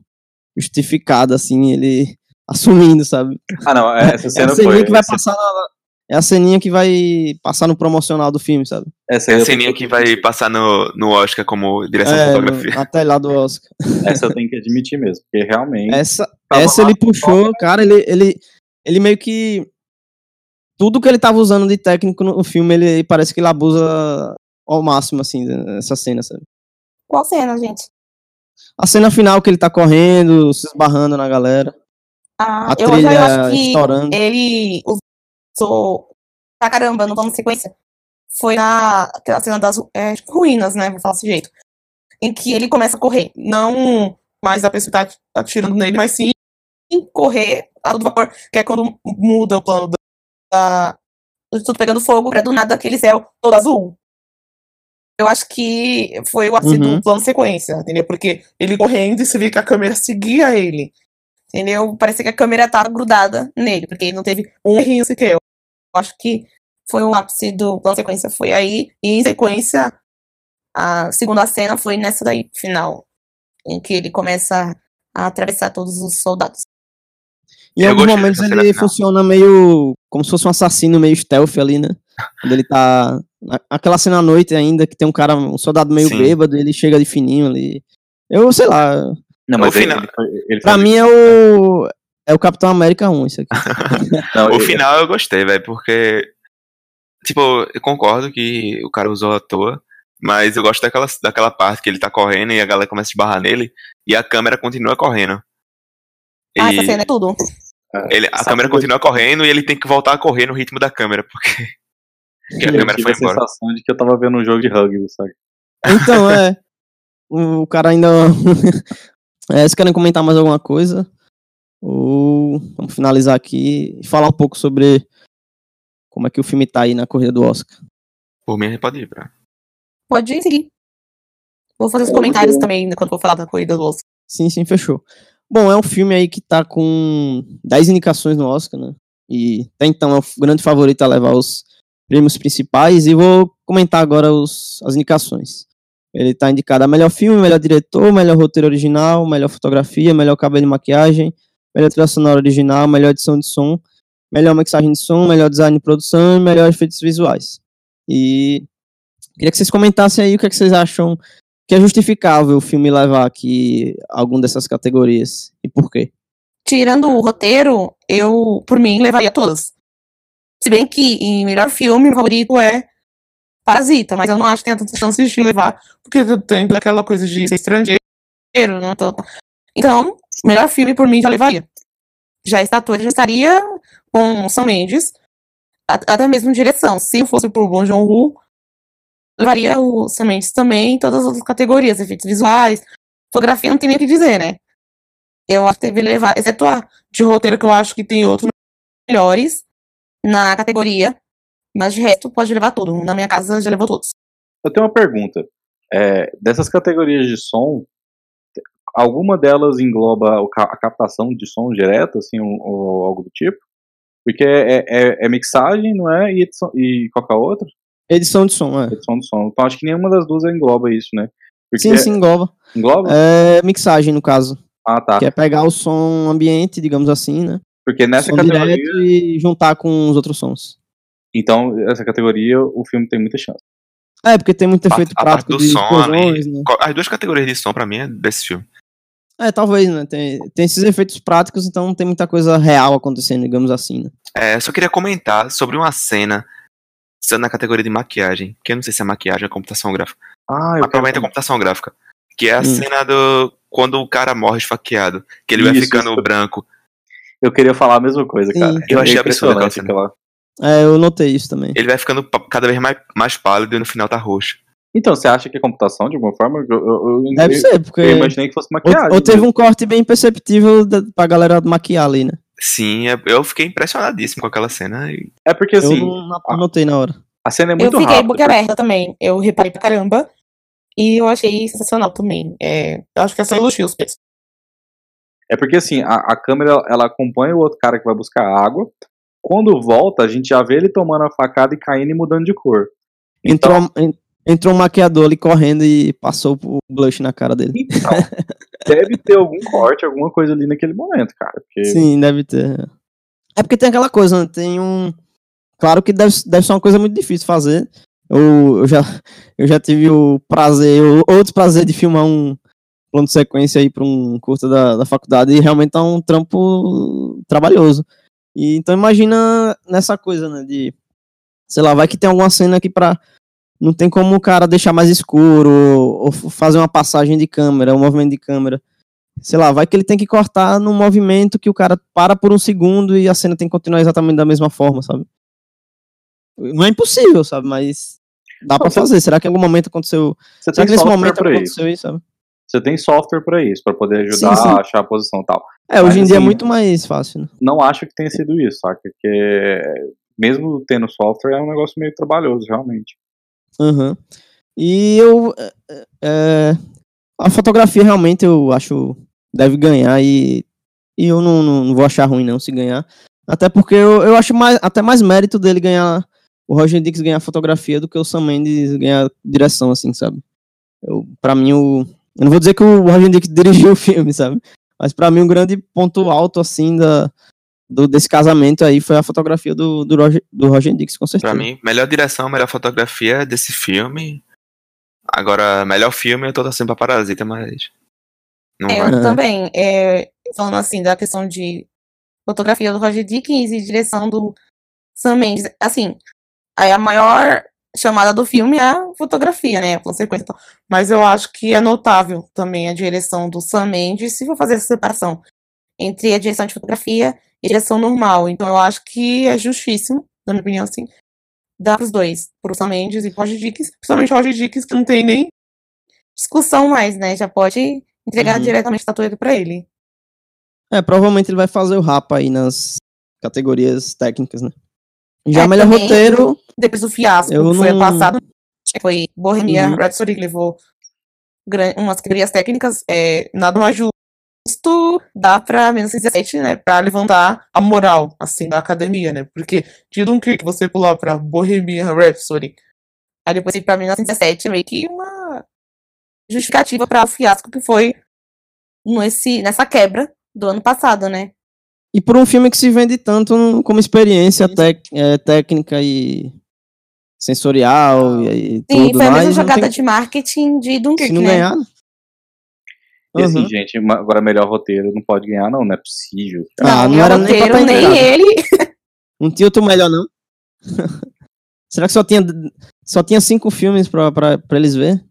justificada, assim, ele assumindo, sabe? Ah, não, essa cena é ceninha que vai passar na, É a ceninha que vai passar no promocional do filme, sabe? Essa é a ceninha que vai passar no, no Oscar como direção é, de fotografia. Até lá do Oscar. Essa eu tenho que admitir mesmo, porque realmente. Essa, essa ele puxou, cara, ele, ele, ele meio que. Tudo que ele tava usando de técnico no filme, ele parece que ele abusa ao máximo, assim, essa cena, sabe? Qual cena, gente? A cena final que ele tá correndo, se esbarrando na galera. Ah, a eu, trilha eu acho que estourando. ele usou pra caramba plano de sequência. Foi na cena das é, ruínas, né? Vou falar desse jeito. Em que ele começa a correr. Não mais a pessoa tá atirando nele, mas sim correr a do vapor, que é quando muda o plano da, tudo pegando fogo, pra do nada aquele céu todo azul. Eu acho que foi o ápice uhum. do plano sequência, entendeu? Porque ele correndo e você vê que a câmera seguia ele. Entendeu? Parecia que a câmera tava grudada nele, porque ele não teve um errinho sequer. Eu acho que foi o ápice do plano sequência, foi aí. E em sequência, a segunda cena foi nessa daí, final. Em que ele começa a atravessar todos os soldados. Em alguns momentos ele funciona meio como se fosse um assassino meio stealth ali, né? Quando ele tá. Aquela cena à noite ainda, que tem um cara, um soldado meio Sim. bêbado, ele chega de fininho ali. Eu sei lá. Não, mas final... ele, ele, ele pra mim é o. É o Capitão América 1, isso aqui. Não, o final eu gostei, velho, porque. Tipo, eu concordo que o cara usou à toa, mas eu gosto daquela, daquela parte que ele tá correndo e a galera começa a esbarrar nele e a câmera continua correndo. Ah, e... essa cena é tudo. É, ele, a câmera continua correndo e ele tem que voltar a correr no ritmo da câmera, porque, porque a câmera foi embora. a sensação de que eu tava vendo um jogo de rugby, sabe? Então, é. O cara ainda. é, vocês querem comentar mais alguma coisa? Ou vamos finalizar aqui e falar um pouco sobre como é que o filme tá aí na corrida do Oscar. Por mim, pode ir, pra. Pode ir, seguir. Vou fazer os comentários também quando for falar da corrida do Oscar. Sim, sim, fechou. Bom, é um filme aí que tá com 10 indicações no Oscar, né? E até então é o grande favorito a levar os prêmios principais. E vou comentar agora os, as indicações. Ele tá indicado a melhor filme, melhor diretor, melhor roteiro original, melhor fotografia, melhor cabelo e maquiagem, melhor trilha sonora original, melhor edição de som, melhor mixagem de som, melhor design de produção e melhor efeitos visuais. E queria que vocês comentassem aí o que, é que vocês acham que é justificável o filme levar aqui algum dessas categorias e por quê? Tirando o roteiro, eu, por mim, levaria todas. Se bem que em melhor filme, o favorito é Parasita, mas eu não acho que tenha tantas chances de levar, porque tem aquela coisa de ser estrangeiro, né? Então, melhor filme, por mim, já levaria. Já estatua já estaria com São Mendes, até mesmo direção. Se fosse por Bom Joon-ho, levaria o Sementes também em todas as outras categorias, efeitos visuais, fotografia não tem nem o que dizer, né? Eu acho que deve levar, exceto a de roteiro, que eu acho que tem outros melhores na categoria, mas de resto pode levar tudo. Na minha casa já levou todos. Eu tenho uma pergunta. É, dessas categorias de som, alguma delas engloba a captação de som direto, assim, ou, ou algo do tipo? Porque é, é, é, mixagem, não é? E, e qualquer outra? Edição de som, é. Edição de som. Então acho que nenhuma das duas engloba isso, né? Porque sim, sim, engloba. Engloba? É mixagem, no caso. Ah, tá. Que é pegar o som ambiente, digamos assim, né? Porque nessa som categoria. e juntar com os outros sons. Então, essa categoria, o filme tem muita chance. É, porque tem muito efeito a, prático a do som, explosões, né? As duas categorias de som, pra mim, é desse filme. É, talvez, né? Tem, tem esses efeitos práticos, então não tem muita coisa real acontecendo, digamos assim, né? É, só queria comentar sobre uma cena na categoria de maquiagem, que eu não sei se é maquiagem ou computação gráfica. Ah, eu provavelmente é computação gráfica. Que é a Hum. cena do. Quando o cara morre esfaqueado. Que ele vai Isso, ficando isso. branco. Eu queria falar a mesma coisa, Sim. cara. Eu achei É absurdo aquela cena. aquela- É, eu notei isso também. Ele vai ficando cada vez mais, mais pálido e no final tá roxo. Então, você acha que é computação de alguma forma? Eu, eu, eu- Deve eu- ser, porque. Eu imaginei que fosse Ou, maquiagem. ou teve mesmo. um corte bem perceptível da, pra galera maquiar ali, né? Sim, é- eu fiquei impressionadíssimo com aquela cena. É porque Eu assim, não não notei na hora. a cena é Eu muito fiquei rápida. boca aberta também. Eu reparei pra caramba. E eu achei sensacional também. É, eu acho que é só elogios mesmo. É porque assim, a, a câmera ela acompanha o outro cara que vai buscar água. Quando volta, a gente já vê ele tomando a facada e caindo e mudando de cor. Entrou, en- entrou um maquiador ali correndo e passou o blush na cara dele. Então, deve ter algum corte, alguma coisa ali naquele momento, cara. Porque Sim, deve ter. É porque tem aquela coisa, né? Tem um. Claro que deve, deve ser uma coisa muito difícil fazer. Eu, eu, já, eu já tive o prazer, o outro prazer de filmar um plano de sequência aí pra um curta da, da faculdade e realmente tá um trampo trabalhoso. E, então imagina nessa coisa, né? De. Sei lá, vai que tem alguma cena aqui pra. Não tem como o cara deixar mais escuro, ou, ou fazer uma passagem de câmera, um movimento de câmera sei lá, vai que ele tem que cortar num movimento que o cara para por um segundo e a cena tem que continuar exatamente da mesma forma, sabe? Não é impossível, sabe? Mas dá você- fazer. Será que em algum momento aconteceu? você Será tem que nesse momento pra isso. aconteceu isso, sabe? Você tem software pra isso, pra poder ajudar Sim, sim. a achar a posição e tal. É, hoje em dia é assim, muito mais fácil, né? Não acho que tenha sido isso, saca? Porque mesmo tendo software é um negócio meio trabalhoso, realmente. Aham. E eu. é, é, a fotografia realmente eu acho deve ganhar e, e eu não, não, não vou achar ruim não se ganhar. Até porque eu, eu acho mais, até mais mérito dele ganhar. O Roger Dix ganhar fotografia do que o Sam Mendes ganhar direção, assim, sabe? Eu, pra mim, o. Eu não vou dizer que o Roger Dix dirigiu o filme, sabe? Mas pra mim, um grande ponto alto, assim, da, do, desse casamento aí foi a fotografia do, do, Roger, do Roger Dix, com certeza. Pra mim, melhor direção, melhor fotografia desse filme. Agora, melhor filme eu tô torcendo pra Parasita, mas. Não É, vai. eu É. também. é, falando assim da questão de fotografia do Roger Dickens e direção do Sam Mendes. Assim, aí a maior chamada do filme é a fotografia, né? A consequência. e tal. Mas eu acho que é notável também a direção do Sam Mendes, se for fazer essa separação entre a direção de fotografia e a direção normal. Então eu acho que é justíssimo, na minha opinião, assim, dar pros dois, pro Sam Mendes e pro Roger Dickens, principalmente Roger Dickens, que não tem nem discussão mais, né? Já pode entregar Uhum. diretamente a estatueta pra ele. É, provavelmente ele vai fazer o rapa aí nas categorias técnicas, né? Já É, melhor também- roteiro, Depois do fiasco Eu que foi não- passado, foi Bohemia Uhum. Rhapsody, que levou umas categorias técnicas, é, nada mais justo dá pra 1917, né? Pra levantar a moral, assim, da academia, né? Porque de Dunkirk você pular pra Bohemia Rhapsody, aí depois ir pra 1917, é meio que uma justificativa pra o fiasco que foi nesse, nessa quebra do ano passado, né? E por um filme que se vende tanto como experiência tec- é, técnica e sensorial e, e Sim, tudo foi a mais. mesma não jogada tem- de marketing de se Dunkirk, não né? ganhar. E assim, Uhum. gente, agora melhor roteiro não pode ganhar, não, não é possível. Ah, não meu era nem pra roteiro, nem indicado. ele. Não tinha outro melhor, não? Será que só tinha, só tinha cinco filmes pra, pra, pra eles ver?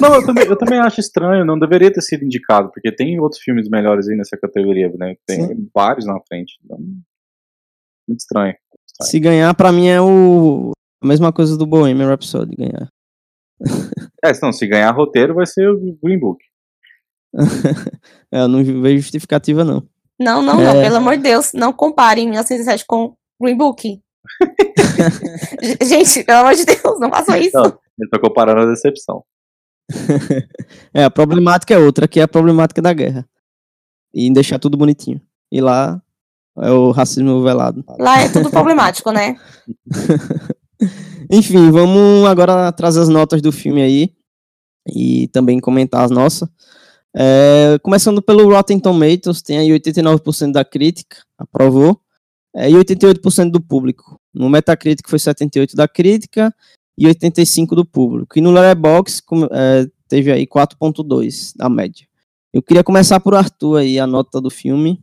Não, eu também, eu também acho estranho, não deveria ter sido indicado, porque tem outros filmes melhores aí nessa categoria, né? Tem vários na frente. Então, muito estranho. Se ganhar, pra mim é o a mesma coisa do Bohemian Rhapsody ganhar. É, não, se ganhar roteiro vai ser o Green Book. É, eu não vejo justificativa, não. Não, não, não, É. pelo amor de Deus, não comparem 1917 com Green Book. Gente, pelo amor de Deus, não façam isso. Não, eu tô comparando a decepção. É, a problemática é outra, que é a problemática da guerra. E deixar tudo bonitinho. E lá é o racismo velado. Lá é tudo problemático, né? Enfim, vamos agora trazer as notas do filme aí. E também comentar as nossas. É, começando pelo Rotten Tomatoes, tem aí 89% da crítica, aprovou, é, e 88% do público. No Metacritic foi 78% da crítica e 85% do público. E no Letterboxd com- é, teve aí 4.2% da média. Eu queria começar por Arthur aí, a nota do filme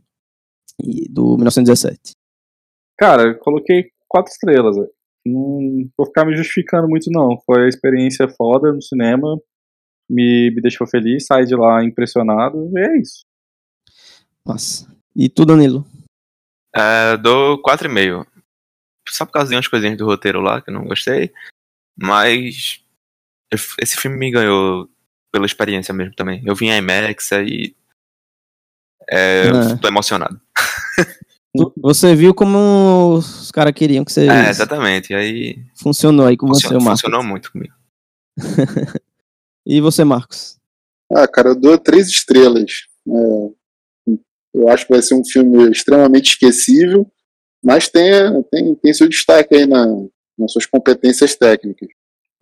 e do 1917. Cara, eu coloquei quatro estrelas. não vou ficar me justificando muito, não. Foi a experiência foda no cinema, me, me deixou feliz, saí de lá impressionado, e é isso. Nossa. E tu, Danilo? É, dou 4,5. Só por causa de umas coisinhas do roteiro lá que eu não gostei. Mas esse filme me ganhou pela experiência mesmo também. Eu vim a IMAX e é, é. tô emocionado. Você viu como os caras queriam que você. É, exatamente. E aí. Funcionou aí com funcionou, você, Marcos. Funcionou muito comigo. e você, Marcos? Ah, cara, eu dou três estrelas. É, eu acho que vai ser um filme extremamente esquecível, mas tem, tem, tem seu destaque aí na, nas suas competências técnicas.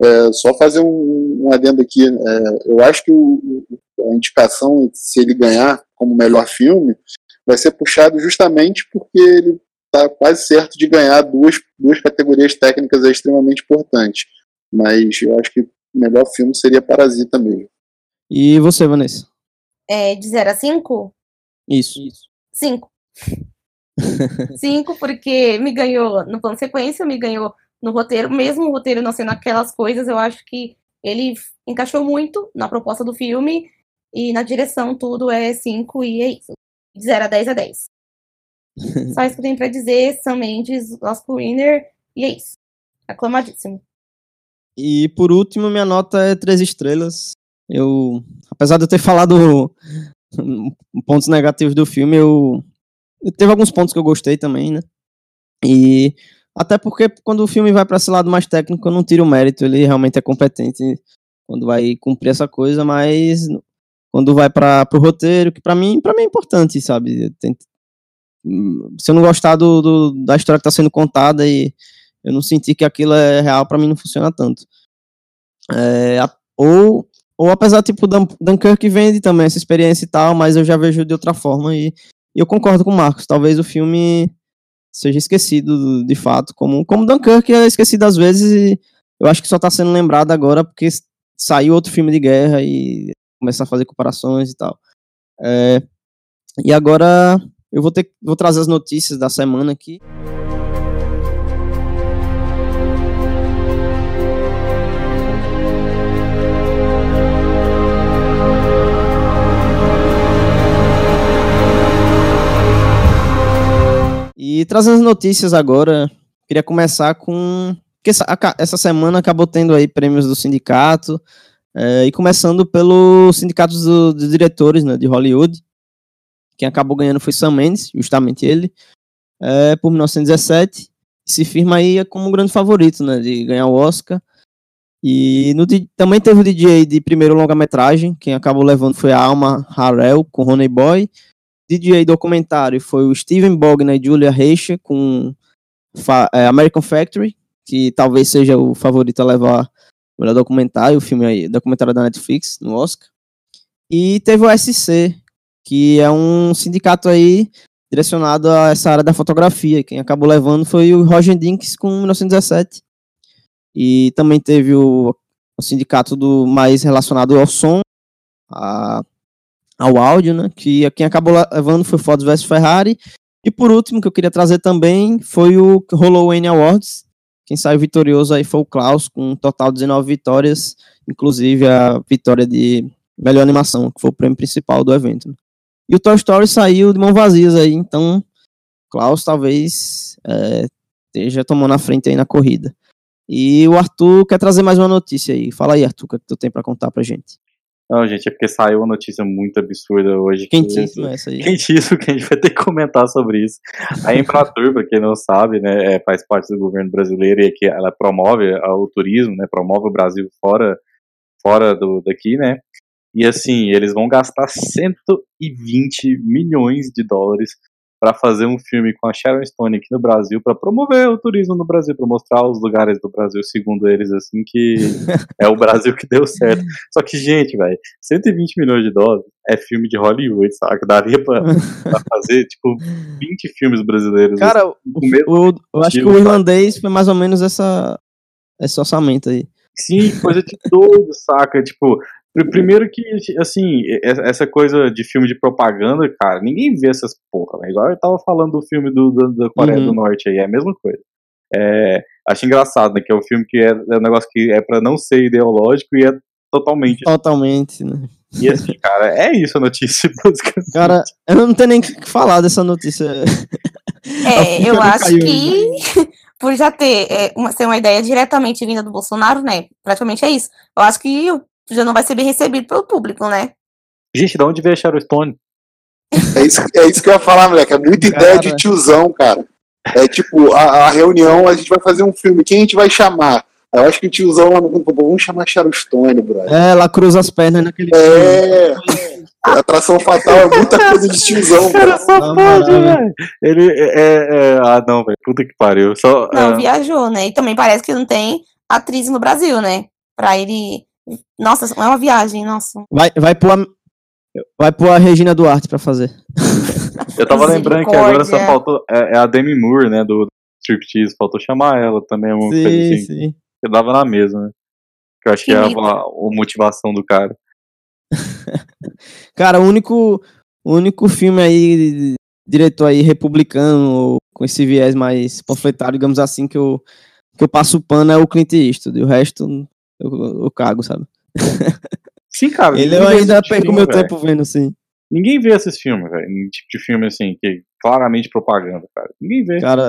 É, só fazer um, um adendo aqui. É, eu acho que o, a indicação, se ele ganhar como melhor filme, vai ser puxado justamente porque ele está quase certo de ganhar duas, duas categorias técnicas extremamente importante. Mas eu acho que o melhor filme seria Parasita mesmo. E você, Vanessa? É, de 0 a 5? Isso. 5. 5, porque me ganhou no plano sequência, me ganhou no roteiro, mesmo o roteiro não sendo aquelas coisas, eu acho que ele encaixou muito na proposta do filme e na direção tudo é 5 e é isso de 0 a 10 a 10. Só isso que eu tenho pra dizer, Sam Mendes, Oscar Winner, e é isso. Aclamadíssimo. E por último, minha nota é 3 estrelas. Eu, apesar de eu ter falado pontos negativos do filme, eu, eu teve alguns pontos que eu gostei também, né? E até porque quando o filme vai para esse lado mais técnico, eu não tiro o mérito, ele realmente é competente quando vai cumprir essa coisa, mas quando vai para o roteiro, que para mim, para mim é importante, sabe? Tem, se eu não gostar do, do, da história que está sendo contada e eu não sentir que aquilo é real, para mim não funciona tanto. É, ou, ou apesar, tipo, Dunkirk vende também essa experiência e tal, mas eu já vejo de outra forma e, e eu concordo com o Marcos. Talvez o filme seja esquecido de fato, como, como Dunkirk é esquecido às vezes e eu acho que só está sendo lembrado agora porque saiu outro filme de guerra e começar a fazer comparações e tal. É, e agora eu vou, ter, vou trazer as notícias da semana aqui. E trazendo as notícias agora, queria começar com. que essa, essa semana acabou tendo aí prêmios do sindicato, é, e começando pelo sindicato dos do diretores né, de Hollywood. Quem acabou ganhando foi Sam Mendes, justamente ele, é, por 1917. Se firma aí como um grande favorito né, de ganhar o Oscar. E no, também teve o DJ de primeiro longa-metragem, quem acabou levando foi a Alma Harrell com Honey Boy. DJ documentário foi o Steven Bogner e Julia Reicher com é, American Factory, que talvez seja o favorito a levar melhor documentário, o filme aí, documentário da Netflix, no Oscar. E teve o SC, que é um sindicato aí direcionado a essa área da fotografia. Quem acabou levando foi o Roger Dinks com 1917. E também teve o, o sindicato do mais relacionado ao som, a, ao áudio, né? Que quem acabou levando foi Ford vs Ferrari. E por último, que eu queria trazer também, foi o rolou N Awards, quem saiu vitorioso aí foi o Klaus, com um total de 19 vitórias, inclusive a vitória de melhor animação, que foi o prêmio principal do evento. Né? E o Toy Story saiu de mão vazias aí, então Klaus talvez é, esteja tomando a frente aí na corrida. E o Arthur quer trazer mais uma notícia aí. Fala aí, Arthur, o que, é tu tem para contar pra gente? Não, gente, é porque saiu uma notícia muito absurda hoje. Quentíssima que, essa aí. Quentíssimo, que a gente vai ter que comentar sobre isso. A Embratur, para quem não sabe, né, é, faz parte do governo brasileiro e que ela promove o turismo, né, promove o Brasil fora, fora do, daqui, né, e assim, eles vão gastar 120 milhões de dólares para fazer um filme com a Sharon Stone aqui no Brasil, para promover o turismo no Brasil, para mostrar os lugares do Brasil, segundo eles, assim, que é o Brasil que deu certo. Só que, gente, velho, 120 milhões de dólares é filme de Hollywood, sabe? Daria pra, pra fazer, tipo, 20 filmes brasileiros. Cara, assim, o, o, eu acho que o irlandês foi mais ou menos essa, esse orçamento aí. Sim, coisa de doido, saca? Tipo, Primeiro que, assim, essa coisa de filme de propaganda, cara, ninguém vê essas porra, né? Igual eu tava falando do filme do, do da Coreia uhum. do Norte aí, é a mesma coisa. É, Acho engraçado, né? Que é um filme que é, é um negócio que é pra não ser ideológico e é totalmente. Totalmente, né? E assim, cara, é isso a notícia, basicamente. Cara, eu não tenho nem o que falar dessa notícia. É, eu acho que por já ter é, uma, ser uma ideia diretamente vinda do Bolsonaro, né? Praticamente é isso. Eu acho que já não vai ser bem recebido pelo público, né? Gente, de onde veio a Sharon Stone? É isso, é isso que eu ia falar, moleque. É muita cara. ideia de tiozão, cara. É tipo, a, a, reunião, a gente vai fazer um filme, quem a gente vai chamar? Eu acho que o tiozão lá no grupo, vamos chamar Sharon Stone, brother. É, ela cruza as pernas naquele É. Atração fatal é muita coisa de tiozão, cara. só não, pode, velho. Ele é, é, é, Ah, não, velho. Puta que pariu. Só, não, é... viajou, né? E também parece que não tem atriz no Brasil, né? Pra ele. Nossa, é uma viagem, nossa. Vai, vai pôr a, vai pôr a Regina Duarte pra fazer. Eu tava lembrando que agora só faltou. É, é, a Demi Moore, né? Do Striptease. Faltou chamar ela também. Uma sim, coisa assim. Sim. Que dava na mesa, né? Que eu acho que, que é a, a, motivação do cara. Cara, o único, o único filme aí, diretor aí republicano, com esse viés mais panfletário, digamos assim, que eu, que eu passo pano é o Clint Eastwood. O resto eu, eu cago, sabe? Sim, cara. Ele eu ainda perco meu tempo vendo, assim. Ninguém vê esses filmes, velho. Um tipo de filme assim, que é claramente propaganda, cara. Ninguém vê. Cara,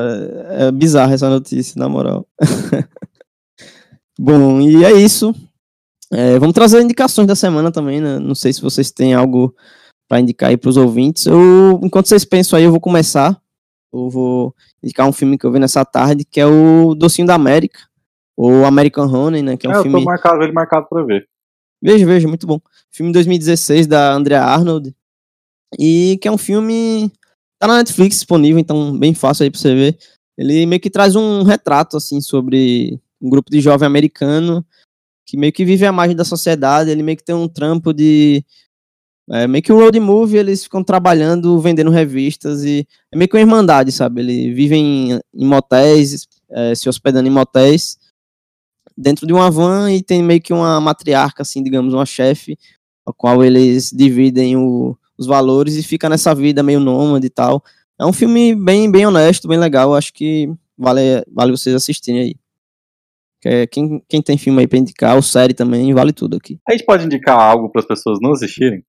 é bizarra essa notícia, na moral. Bom, e é isso. É, vamos trazer indicações da semana também, né? Não sei se vocês têm algo para indicar aí para os ouvintes. Eu, enquanto vocês pensam aí, eu vou começar. Eu vou indicar um filme que eu vi nessa tarde, que é o Docinho da América, ou American Honey, né? Que é um é, filme. Eu tô marcado, ele marcado para ver. Veja, veja, muito bom. Filme 2016 da Andrea Arnold. E que é um filme. Tá na Netflix disponível, então bem fácil aí pra você ver. Ele meio que traz um retrato, assim, sobre um grupo de jovem americano que meio que vive a margem da sociedade, ele meio que tem um trampo de. É, meio que um road movie, eles ficam trabalhando, vendendo revistas e é meio que uma irmandade, sabe? Eles vivem em, motéis, é, se hospedando em motéis, dentro de uma van e tem meio que uma matriarca, assim, digamos, uma chefe, a qual eles dividem o, os valores e fica nessa vida meio nômade e tal. É um filme bem, bem honesto, bem legal, acho que vale, vale vocês assistirem aí. Quem, quem tem filme aí pra indicar, ou série também, vale tudo aqui. A gente pode indicar algo para as pessoas não assistirem?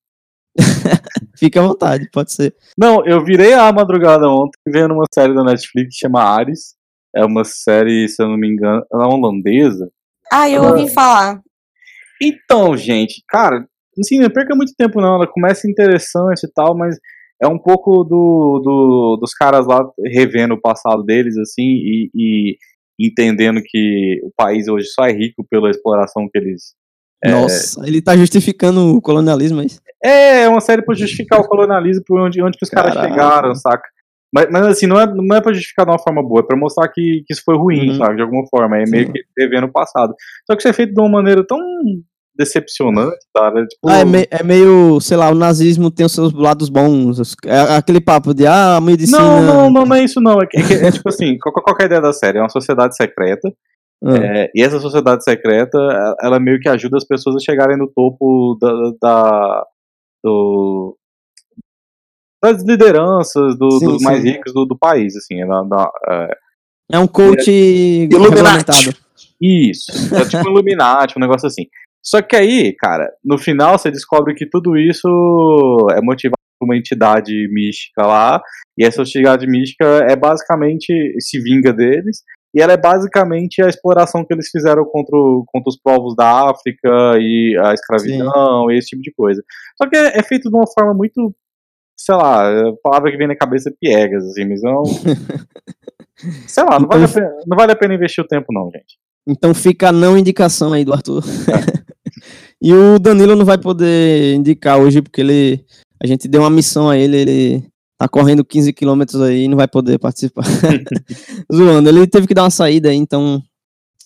Fique à vontade, pode ser. Não, eu virei a madrugada ontem vendo uma série da Netflix que chama Ares. É uma série, se eu não me engano, ela é holandesa. Ah, eu ouvi falar. Então, gente, cara, assim, não perca muito tempo não, ela começa interessante e tal, mas é um pouco do, do dos caras lá revendo o passado deles, assim, e, e entendendo que o país hoje só é rico pela exploração que eles. É, Nossa, é... ele tá justificando o colonialismo, é isso? É, é uma série pra justificar o colonialismo por onde, onde que os Caraca. caras chegaram, saca? Mas, mas, assim, não é, não é pra justificar de uma forma boa, é pra mostrar que, que isso foi ruim, uhum. sabe? De alguma forma. É Sim. meio que devendo o passado. Só que isso é feito de uma maneira tão decepcionante, tá? Né? Tipo... Ah, é, me, é, meio, sei lá, o nazismo tem os seus lados bons. É aquele papo de, ah, a medicina. Não, não, não, não é isso, não. É, que, é, é tipo assim, qual, qual é a ideia da série? É uma sociedade secreta. Ah. É, e essa sociedade secreta, ela meio que ajuda as pessoas a chegarem no topo da, da do, das lideranças, do, sim, dos sim. mais ricos do, do país, assim. É, da, é, é um coach é, iluminado. Isso, é tipo um Illuminati, um negócio assim. Só que aí, cara, no final você descobre que tudo isso é motivado por uma entidade mística lá, e essa entidade mística é basicamente se vinga deles, e ela é basicamente a exploração que eles fizeram contra, contra os povos da África e a escravidão Sim. e esse tipo de coisa. Só que é, é, feito de uma forma muito, sei lá, a palavra que vem na cabeça é piegas, assim, mas não. sei lá, não, então, vale pena, não vale a pena investir o tempo, não, gente. Então fica a não indicação aí do Arthur. É. E o Danilo não vai poder indicar hoje, porque ele. A gente deu uma missão a ele, ele tá correndo 15 quilômetros aí e não vai poder participar. Zoando, ele teve que dar uma saída aí, então.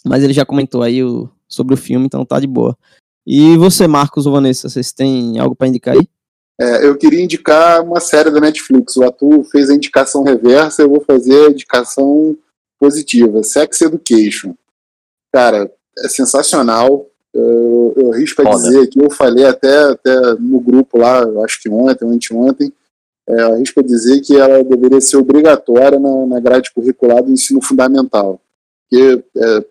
Mas ele já comentou aí o, sobre o filme, então tá de boa. E você, Marcos ou Vanessa, vocês têm algo para indicar aí? É, eu queria indicar uma série da Netflix. O Arthur fez a indicação reversa, eu vou fazer a indicação positiva. Sex Education. Cara, é sensacional. Eu, eu arrisco a dizer que eu falei até, até no grupo lá, acho que ontem, anteontem, é, eu arrisco a dizer que ela deveria ser obrigatória na, na grade curricular do ensino fundamental. Porque é,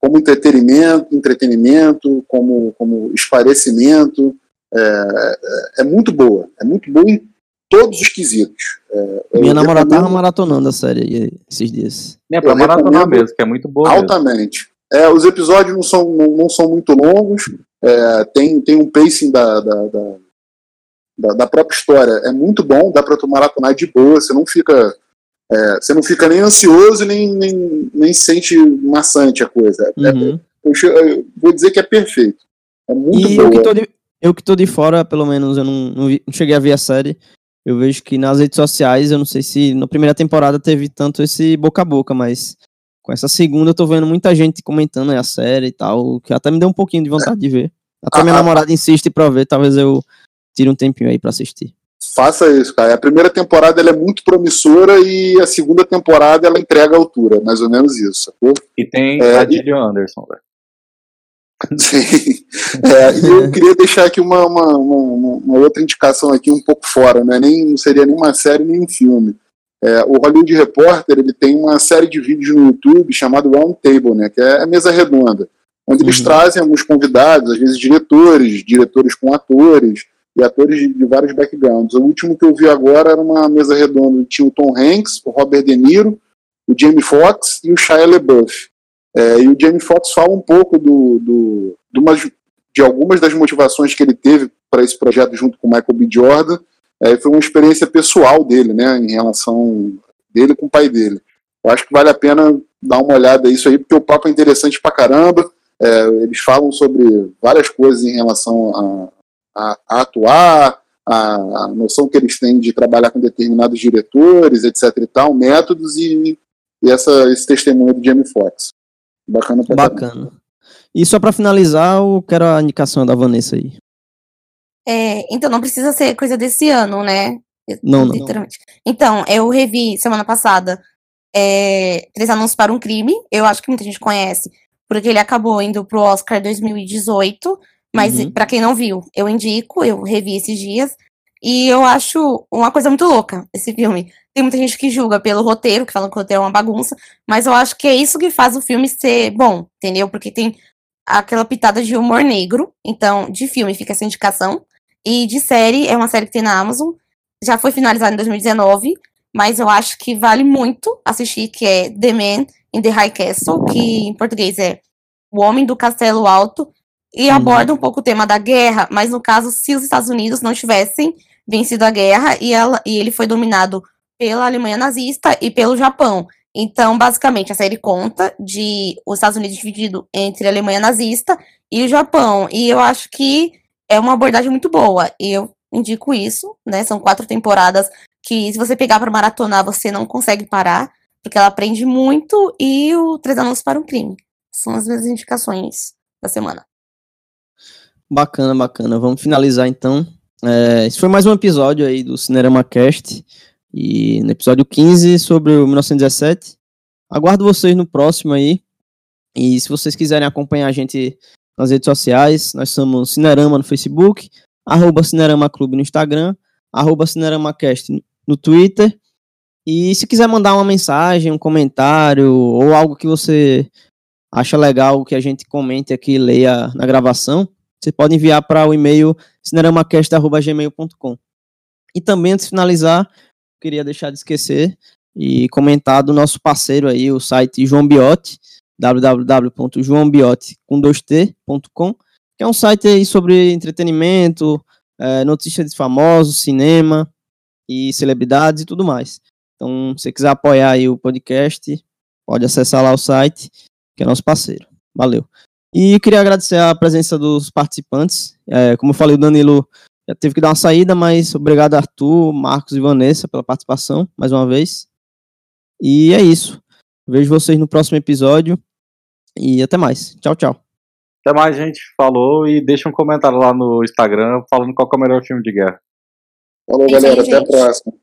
como entretenimento, entretenimento, como, como esparecimento, é, é, é muito boa. É muito boa em todos os quesitos. É, Minha namorada recomendo... tava maratonando a série esses dias. É pra maratonar mesmo, que é muito boa. Altamente. É, os episódios não são, não, não são muito longos, é, tem, tem um pacing da, da, da, da, da própria história. É muito bom, dá pra tu maratonar de boa, você não fica. É, você não fica nem ansioso nem, nem, nem sente maçante a coisa. É, uhum. eu, eu, vou dizer que é perfeito. É muito e boa. Eu que, tô eu que tô de fora, pelo menos, eu não, não, vi, não cheguei a ver a série eu vejo que nas redes sociais, eu não sei se na primeira temporada teve tanto esse boca a boca, mas com essa segunda eu tô vendo muita gente comentando a série e tal, que até me deu um pouquinho de vontade de ver. Até ah, minha ah, namorada insiste pra ver, talvez eu tire um tempinho aí pra assistir. Faça isso, cara. A primeira temporada ela é muito promissora e a segunda temporada ela entrega a altura, mais ou menos isso, sacou? E tem é, a Gillian Anderson, velho. Sim. É, e eu queria deixar aqui uma, uma, uma, uma, outra indicação aqui um pouco fora, né? nem, não seria nem uma série nem um filme. É, o Hollywood Reporter ele tem uma série de vídeos no YouTube chamado Round Table, né? que é a mesa redonda, onde uhum. eles trazem alguns convidados, às vezes diretores, diretores com atores e atores de, de, vários backgrounds. O último que eu vi agora era uma mesa redonda, tinha o Tom Hanks, o Robert De Niro, o Jamie Foxx e o Shia LaBeouf. É, e o Jamie Foxx fala um pouco do, do, do uma, de algumas das motivações que ele teve para esse projeto junto com o Michael B. Jordan. É, foi uma experiência pessoal dele, né, em relação dele com o pai dele. Eu acho que vale a pena dar uma olhada nisso aí, porque o papo é interessante pra caramba. É, eles falam sobre várias coisas em relação a, a, a atuar, a, a, noção que eles têm de trabalhar com determinados diretores, etc. e tal, métodos e, e essa, esse testemunho do Jamie Foxx. Bacana pra Bacana. Caramba. E só para finalizar, eu quero a indicação da Vanessa aí. É, então não precisa ser coisa desse ano, né? Não, não. Então, eu revi semana passada é, Três Anúncios para um Crime. Eu acho que muita gente conhece, porque ele acabou indo pro Oscar 2018. Mas uhum. para quem não viu, eu indico, eu revi esses dias. E eu acho uma coisa muito louca esse filme. Tem muita gente que julga pelo roteiro, que fala que o roteiro é uma bagunça, mas eu acho que é isso que faz o filme ser bom, entendeu? Porque tem aquela pitada de humor negro. Então, de filme fica essa indicação. E de série, é uma série que tem na Amazon. Já foi finalizada em 2019, mas eu acho que vale muito assistir, que é The Man in the High Castle, que em português é O Homem do Castelo Alto, e uhum. aborda um pouco o tema da guerra, mas no caso, se os Estados Unidos não tivessem vencido a guerra e, ela, e ele foi dominado pela Alemanha nazista e pelo Japão. Então, basicamente, a série conta de os Estados Unidos dividido entre a Alemanha nazista e o Japão. E eu acho que é uma abordagem muito boa. Eu indico isso, né? São quatro temporadas que, se você pegar para maratonar, você não consegue parar, porque ela aprende muito. E o Três Anos para um Crime. São as minhas indicações da semana. Bacana, bacana. Vamos finalizar então. É, esse foi mais um episódio aí do Cinerama Cast. E no episódio 15 sobre o 1917. Aguardo vocês no próximo aí. E se vocês quiserem acompanhar a gente nas redes sociais, nós somos Cinerama no Facebook, arroba Cinerama Clube no Instagram, arroba CineramaCast no Twitter. E se quiser mandar uma mensagem, um comentário ou algo que você acha legal que a gente comente aqui, leia na gravação, você pode enviar para o e-mail cineramacast.gmail.com. E também, antes de finalizar, queria deixar de esquecer e comentar do nosso parceiro aí, o site João Biote, www.joaobiote.com, que é um site aí sobre entretenimento, é, notícias de famosos, cinema e celebridades e tudo mais. Então, se você quiser apoiar aí o podcast, pode acessar lá o site, que é nosso parceiro. Valeu. E queria agradecer a presença dos participantes. É, como eu falei, o Danilo já teve que dar uma saída, mas obrigado, Arthur, Marcos e Vanessa, pela participação, mais uma vez. E é isso. Vejo vocês no próximo episódio. E até mais. Tchau, tchau. Até mais, gente. Falou e deixa um comentário lá no Instagram falando qual é o melhor filme de guerra. Falou, galera. Até a próxima.